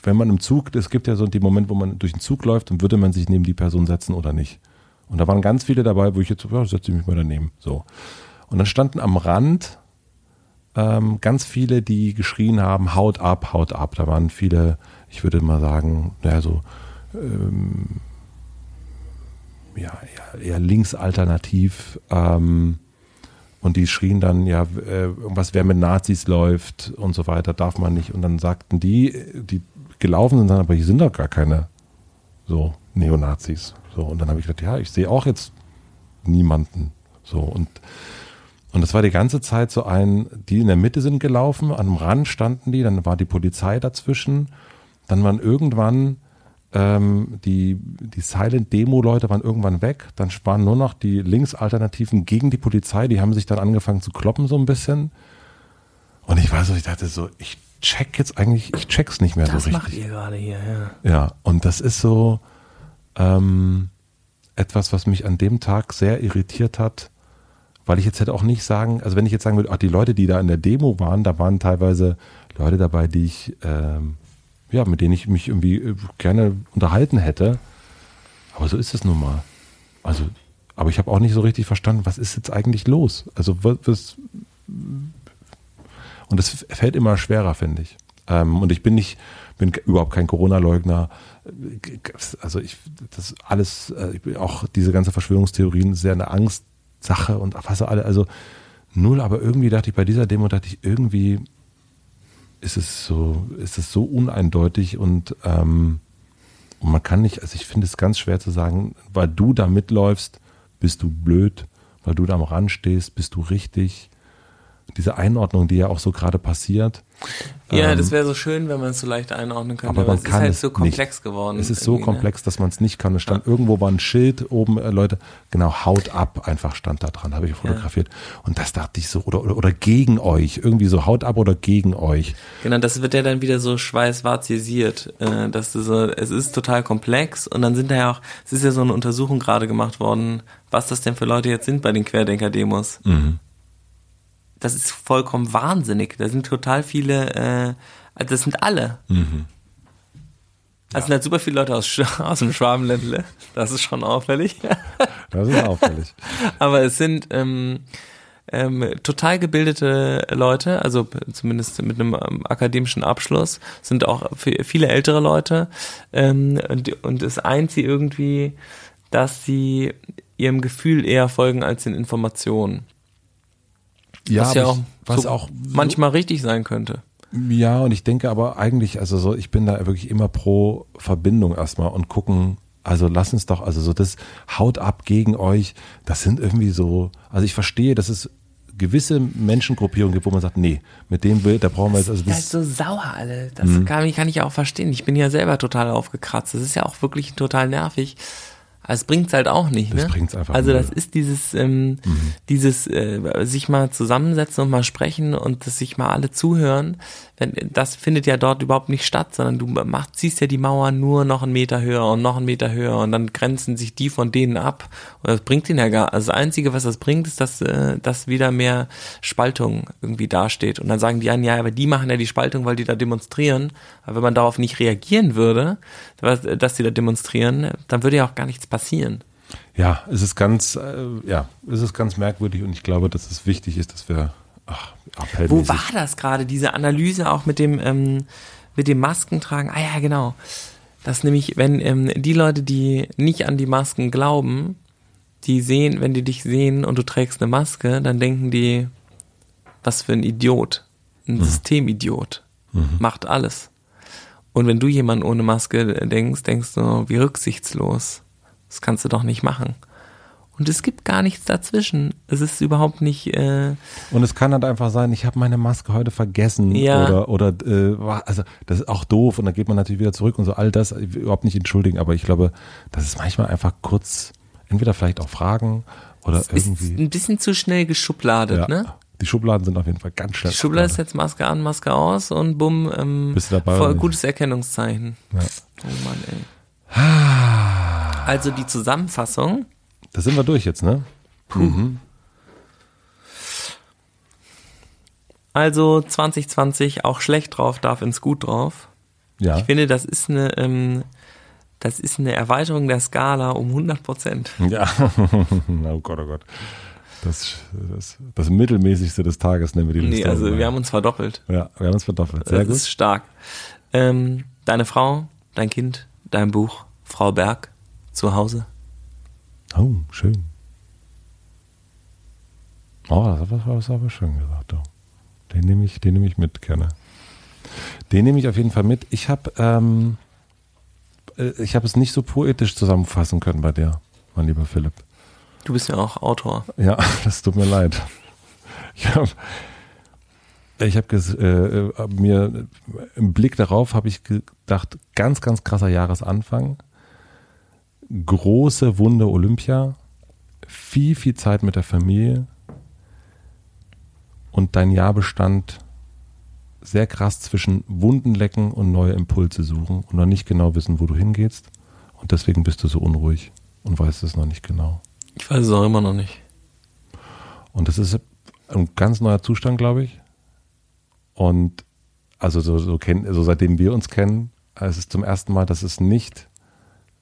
wenn man im Zug, es gibt ja so die Moment, wo man durch den Zug läuft, dann würde man sich neben die Person setzen oder nicht. Und da waren ganz viele dabei, wo ich jetzt, ja, setze ich mich mal daneben. So. Und dann standen am Rand ähm, ganz viele, die geschrien haben, haut ab, haut ab. Da waren viele, ich würde mal sagen, naja, so ähm, ja, eher, eher linksalternativ. Ähm, und die schrien dann, ja, äh, irgendwas, wer mit Nazis läuft und so weiter, darf man nicht. Und dann sagten die, die gelaufen sind, dann, aber hier sind doch gar keine so Neonazis. So, und dann habe ich gedacht, ja, ich sehe auch jetzt niemanden. So, und Und das war die ganze Zeit so ein, die in der Mitte sind gelaufen, am Rand standen die, dann war die Polizei dazwischen. Dann waren irgendwann ähm, die, die Silent-Demo-Leute waren irgendwann weg. Dann waren nur noch die Linksalternativen gegen die Polizei. Die haben sich dann angefangen zu kloppen so ein bisschen. Und ich weiß, ich dachte so, ich check jetzt eigentlich, ich check's nicht mehr das so richtig. Das macht ihr gerade hier, ja. Ja, und das ist so ähm, etwas, was mich an dem Tag sehr irritiert hat, weil ich jetzt hätte auch nicht sagen, also wenn ich jetzt sagen würde, ach, die Leute, die da in der Demo waren, da waren teilweise Leute dabei, die ich ähm, ja, mit denen ich mich irgendwie äh, gerne unterhalten hätte. Aber so ist es nun mal. Also, aber ich habe auch nicht so richtig verstanden, was ist jetzt eigentlich los? Also, was, und das fällt immer schwerer, finde ich. Ähm, und ich bin nicht, bin überhaupt kein Corona-Leugner. Also ich, das alles, äh, ich bin auch diese ganze Verschwörungstheorien sehr eine Angstsache und was alle, also null, aber irgendwie dachte ich bei dieser Demo, dachte ich irgendwie, ist es so, ist es so uneindeutig und, ähm, und man kann nicht, also ich finde es ganz schwer zu sagen, weil du da mitläufst, bist du blöd, weil du da am Rand stehst, bist du richtig. Diese Einordnung, die ja auch so gerade passiert, ja, Ähm, das wäre so schön, wenn man es so leicht einordnen könnte. aber man es kann ist halt es so komplex nicht. geworden. Es ist so ne? komplex, dass man es nicht kann. Es stand irgendwo war ein Schild oben, äh, Leute, genau, haut ab, einfach stand da dran, habe ich fotografiert. Und das dachte ich so, oder, oder, oder gegen euch, irgendwie so, haut ab oder gegen euch. Genau, das wird ja dann wieder so schweißwarzisiert, äh, dass du so, es ist total komplex und dann sind da ja auch, es ist ja so eine Untersuchung gerade gemacht worden, was das denn für Leute jetzt sind bei den Querdenker-Demos. Das ist vollkommen wahnsinnig. Da sind total viele, äh, das sind alle. Also sind halt super viele Leute aus, aus dem Schwabenländle. Das ist schon auffällig. Das ist auffällig. Aber es sind ähm, ähm, total gebildete Leute, also zumindest mit einem ähm, akademischen Abschluss, sind auch vi- viele ältere Leute. Ähm, und, und es eint sie irgendwie, dass sie ihrem Gefühl eher folgen als den Informationen. Ja, was ja auch, ich, was so auch manchmal richtig sein könnte. Ja, und ich denke aber eigentlich, also so, ich bin da wirklich immer pro Verbindung erstmal und gucken, also lass uns doch, also so das Haut ab gegen euch, das sind irgendwie so, also ich verstehe, dass es gewisse Menschengruppierungen gibt, wo man sagt, nee, mit dem will, da brauchen wir jetzt, also Das das, ist halt so sauer alle. Das Mhm. kann, kann ich auch verstehen. Ich bin ja selber total aufgekratzt. Das ist ja auch wirklich total nervig. Aber es bringt's halt auch nicht. Das ne? bringt's einfach Also das ist dieses, ähm, dieses äh, sich mal zusammensetzen und mal sprechen und dass sich mal alle zuhören. Das findet ja dort überhaupt nicht statt, sondern du machst, ziehst ja die Mauer nur noch einen Meter höher und noch einen Meter höher und dann grenzen sich die von denen ab. Und das bringt den ja gar. Also das Einzige, was das bringt, ist, dass, äh, dass wieder mehr Spaltung irgendwie dasteht. Und dann sagen die einen, ja, aber die machen ja die Spaltung, weil die da demonstrieren. Aber wenn man darauf nicht reagieren würde, dass die da demonstrieren, dann würde ja auch gar nichts passieren. ja, es ist ganz, äh, ja, es ist ganz merkwürdig und ich glaube, dass es wichtig ist, dass wir, ach. Wo war das gerade, diese Analyse auch mit dem, ähm, mit dem Maskentragen? Ah ja, genau. Das nämlich, wenn ähm, die Leute, die nicht an die Masken glauben, die sehen, wenn die dich sehen und du trägst eine Maske, dann denken die, was für ein Idiot. Ein Systemidiot. Macht alles. Und wenn du jemanden ohne Maske denkst, denkst du, wie rücksichtslos. Das kannst du doch nicht machen. Und es gibt gar nichts dazwischen. Es ist überhaupt nicht, äh, Und es kann halt einfach sein, ich habe meine Maske heute vergessen Ja. oder oder äh, also das ist auch doof und dann geht man natürlich wieder zurück und so all das ich will überhaupt nicht entschuldigen, aber ich glaube, das ist manchmal einfach kurz entweder vielleicht auch Fragen oder ist irgendwie ein bisschen zu schnell geschubladet, ja, ne? die Schubladen sind auf jeden Fall ganz schnell. Die Schublade ist jetzt Maske an, Maske aus und bumm, ähm, Bist du dabei voll gutes Erkennungszeichen. Ja. Oh Mann, ey. Also die Zusammenfassung, Da sind wir durch jetzt, ne? also 2020 auch schlecht drauf, darf ins Gut drauf. Ja. Ich finde, das ist eine, ähm, das ist eine Erweiterung der Skala um 100 Prozent. Ja. oh Gott, oh Gott. Das, das, das mittelmäßigste des Tages nennen wir die Nee, Liste. also wir haben uns verdoppelt. ja, wir haben uns verdoppelt. Sehr das gut. ist stark. Ähm, deine Frau, dein Kind, dein Buch, Frau Berg, zu Hause. Oh, schön. Oh, das das war aber schön gesagt. Oh. Den nehme ich, den nehme ich mit gerne. Den nehme ich auf jeden Fall mit. Ich habe, ähm, äh, ich habe es nicht so poetisch zusammenfassen können bei dir, mein lieber Philipp. Du bist ja auch Autor. Ja, das tut mir leid. Ich habe ich hab äh, mir im Blick darauf habe ich gedacht, ganz, ganz krasser Jahresanfang, große Wunde Olympia, viel, viel Zeit mit der Familie und dein Jahr bestand sehr krass zwischen Wunden lecken und neue Impulse suchen und noch nicht genau wissen, wo du hingehst. Und deswegen bist du so unruhig und weißt es noch nicht genau. Ich weiß es auch immer noch nicht. Und das ist ein ganz neuer Zustand, glaube ich. Und also so, so, kenn, so seitdem wir uns kennen, es ist zum ersten Mal, dass es nicht,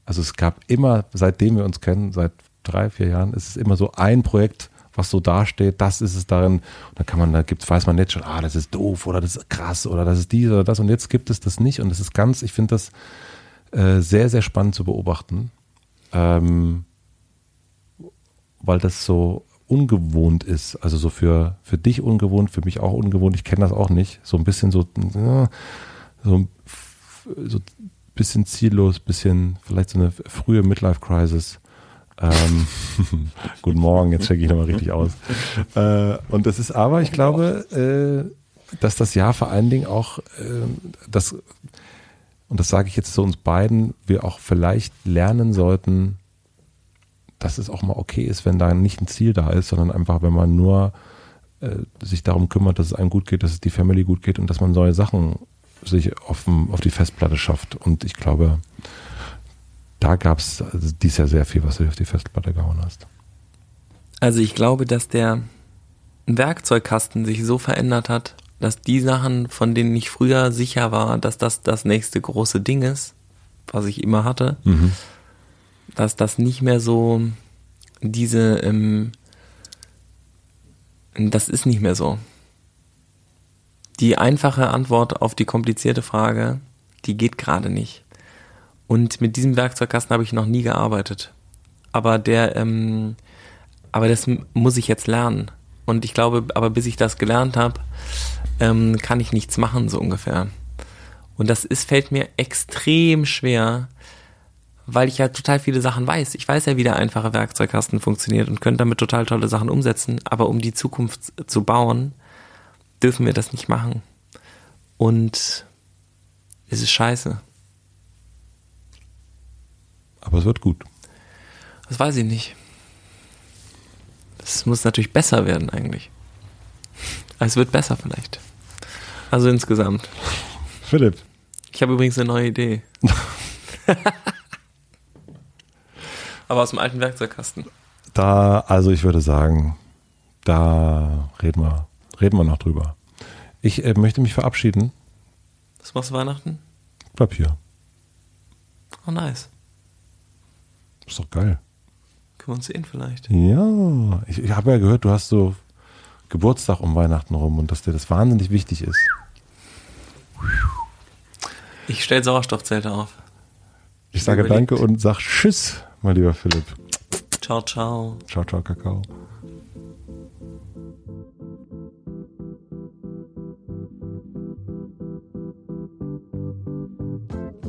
also es gab immer, seitdem wir uns kennen, seit drei, vier Jahren, ist es immer so ein Projekt, was so dasteht, das ist es darin. Und dann kann man, da gibt's, weiß man jetzt schon, ah, das ist doof oder das ist krass oder das ist dies oder das. Und jetzt gibt es das nicht. Und das ist ganz, ich finde das äh, sehr, sehr spannend zu beobachten. Ähm, weil das so ungewohnt ist. Also so für, für dich ungewohnt, für mich auch ungewohnt. Ich kenne das auch nicht. So ein bisschen so, so, so ein bisschen ziellos, bisschen vielleicht so eine frühe Midlife-Crisis. Ähm, guten Morgen, jetzt checke ich nochmal richtig aus. Äh, und das ist aber, ich glaube, äh, dass das Jahr vor allen Dingen auch, äh, das, und das sage ich jetzt zu uns beiden, wir auch vielleicht lernen sollten, dass es auch mal okay ist, wenn da nicht ein Ziel da ist, sondern einfach, wenn man nur äh, sich darum kümmert, dass es einem gut geht, dass es die Family gut geht und dass man neue Sachen sich auf, auf die Festplatte schafft. Und ich glaube, da gab es also dies Jahr sehr viel, was du auf die Festplatte gehauen hast. Also ich glaube, dass der Werkzeugkasten sich so verändert hat, dass die Sachen, von denen ich früher sicher war, dass das das nächste große Ding ist, was ich immer hatte, mhm. dass das nicht mehr so diese, ähm, das ist nicht mehr so. Die einfache Antwort auf die komplizierte Frage, die geht gerade nicht. Und mit diesem Werkzeugkasten habe ich noch nie gearbeitet. Aber der, ähm, aber das muss ich jetzt lernen. Und ich glaube, aber bis ich das gelernt habe, ähm, kann ich nichts machen, so ungefähr. Und das ist, fällt mir extrem schwer, weil ich ja total viele Sachen weiß. Ich weiß ja, wie der einfache Werkzeugkasten funktioniert und könnte damit total tolle Sachen umsetzen. Aber um die Zukunft zu bauen, dürfen wir das nicht machen. Und es ist scheiße. Aber es wird gut. Das weiß ich nicht. Es muss natürlich besser werden eigentlich. Es wird besser vielleicht. Also insgesamt. Philipp. Ich habe übrigens eine neue Idee. Aber aus dem alten Werkzeugkasten. Da, also ich würde sagen, da reden wir, reden wir noch drüber. Ich äh, möchte mich verabschieden. Was machst du Weihnachten? Bleib hier. Oh, nice. Ist doch geil. Können wir uns sehen vielleicht? Ja, ich, ich habe ja gehört, du hast so Geburtstag um Weihnachten rum und dass dir das wahnsinnig wichtig ist. Ich stelle Sauerstoffzelte auf. Ich sage Überlegt. danke und sag Tschüss, mein lieber Philipp. Ciao, ciao. Ciao, ciao, Kakao.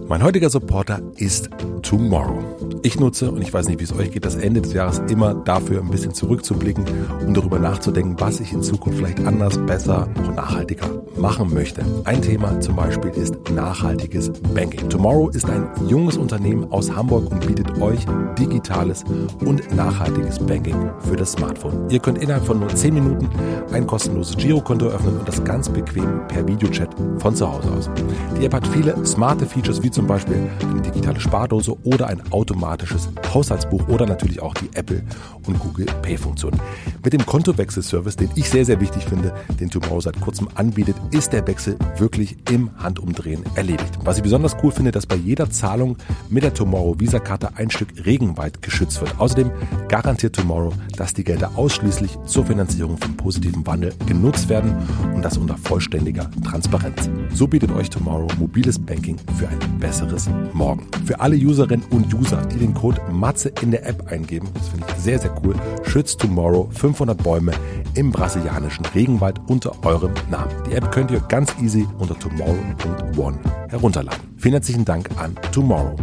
Mein heutiger Supporter ist Tomorrow. Ich nutze, und ich weiß nicht, wie es euch geht, das Ende des Jahres immer dafür, ein bisschen zurückzublicken und darüber nachzudenken, was ich in Zukunft vielleicht anders, besser, noch nachhaltiger machen möchte. Ein Thema zum Beispiel ist nachhaltiges Banking. Tomorrow ist ein junges Unternehmen aus Hamburg und bietet euch digitales und nachhaltiges Banking für das Smartphone. Ihr könnt innerhalb von nur 10 Minuten ein kostenloses Girokonto öffnen und das ganz bequem per Videochat von zu Hause aus. Die App hat viele smarte Features wie zum Beispiel eine digitale Spardose oder ein automatisches Haushaltsbuch oder natürlich auch die Apple und Google Pay Funktion. Mit dem Kontowechselservice, den ich sehr, sehr wichtig finde, den Tomorrow seit kurzem anbietet, ist der Wechsel wirklich im Handumdrehen erledigt. Was ich besonders cool finde, dass bei jeder Zahlung mit der Tomorrow Visa-Karte ein Stück Regenwald geschützt wird. Außerdem garantiert Tomorrow, dass die Gelder ausschließlich zur Finanzierung von positivem Wandel genutzt werden und das unter vollständiger Transparenz. So bietet euch Tomorrow mobiles Banking für ein besseres Morgen. Für alle Userinnen und User, die den Code MATZE in der App eingeben, das finde ich sehr, sehr cool, schützt Tomorrow 500 Bäume im brasilianischen Regenwald unter eurem Namen. Die App könnt ihr ganz easy unter tomorrow.one herunterladen. Vielen herzlichen Dank an Tomorrow.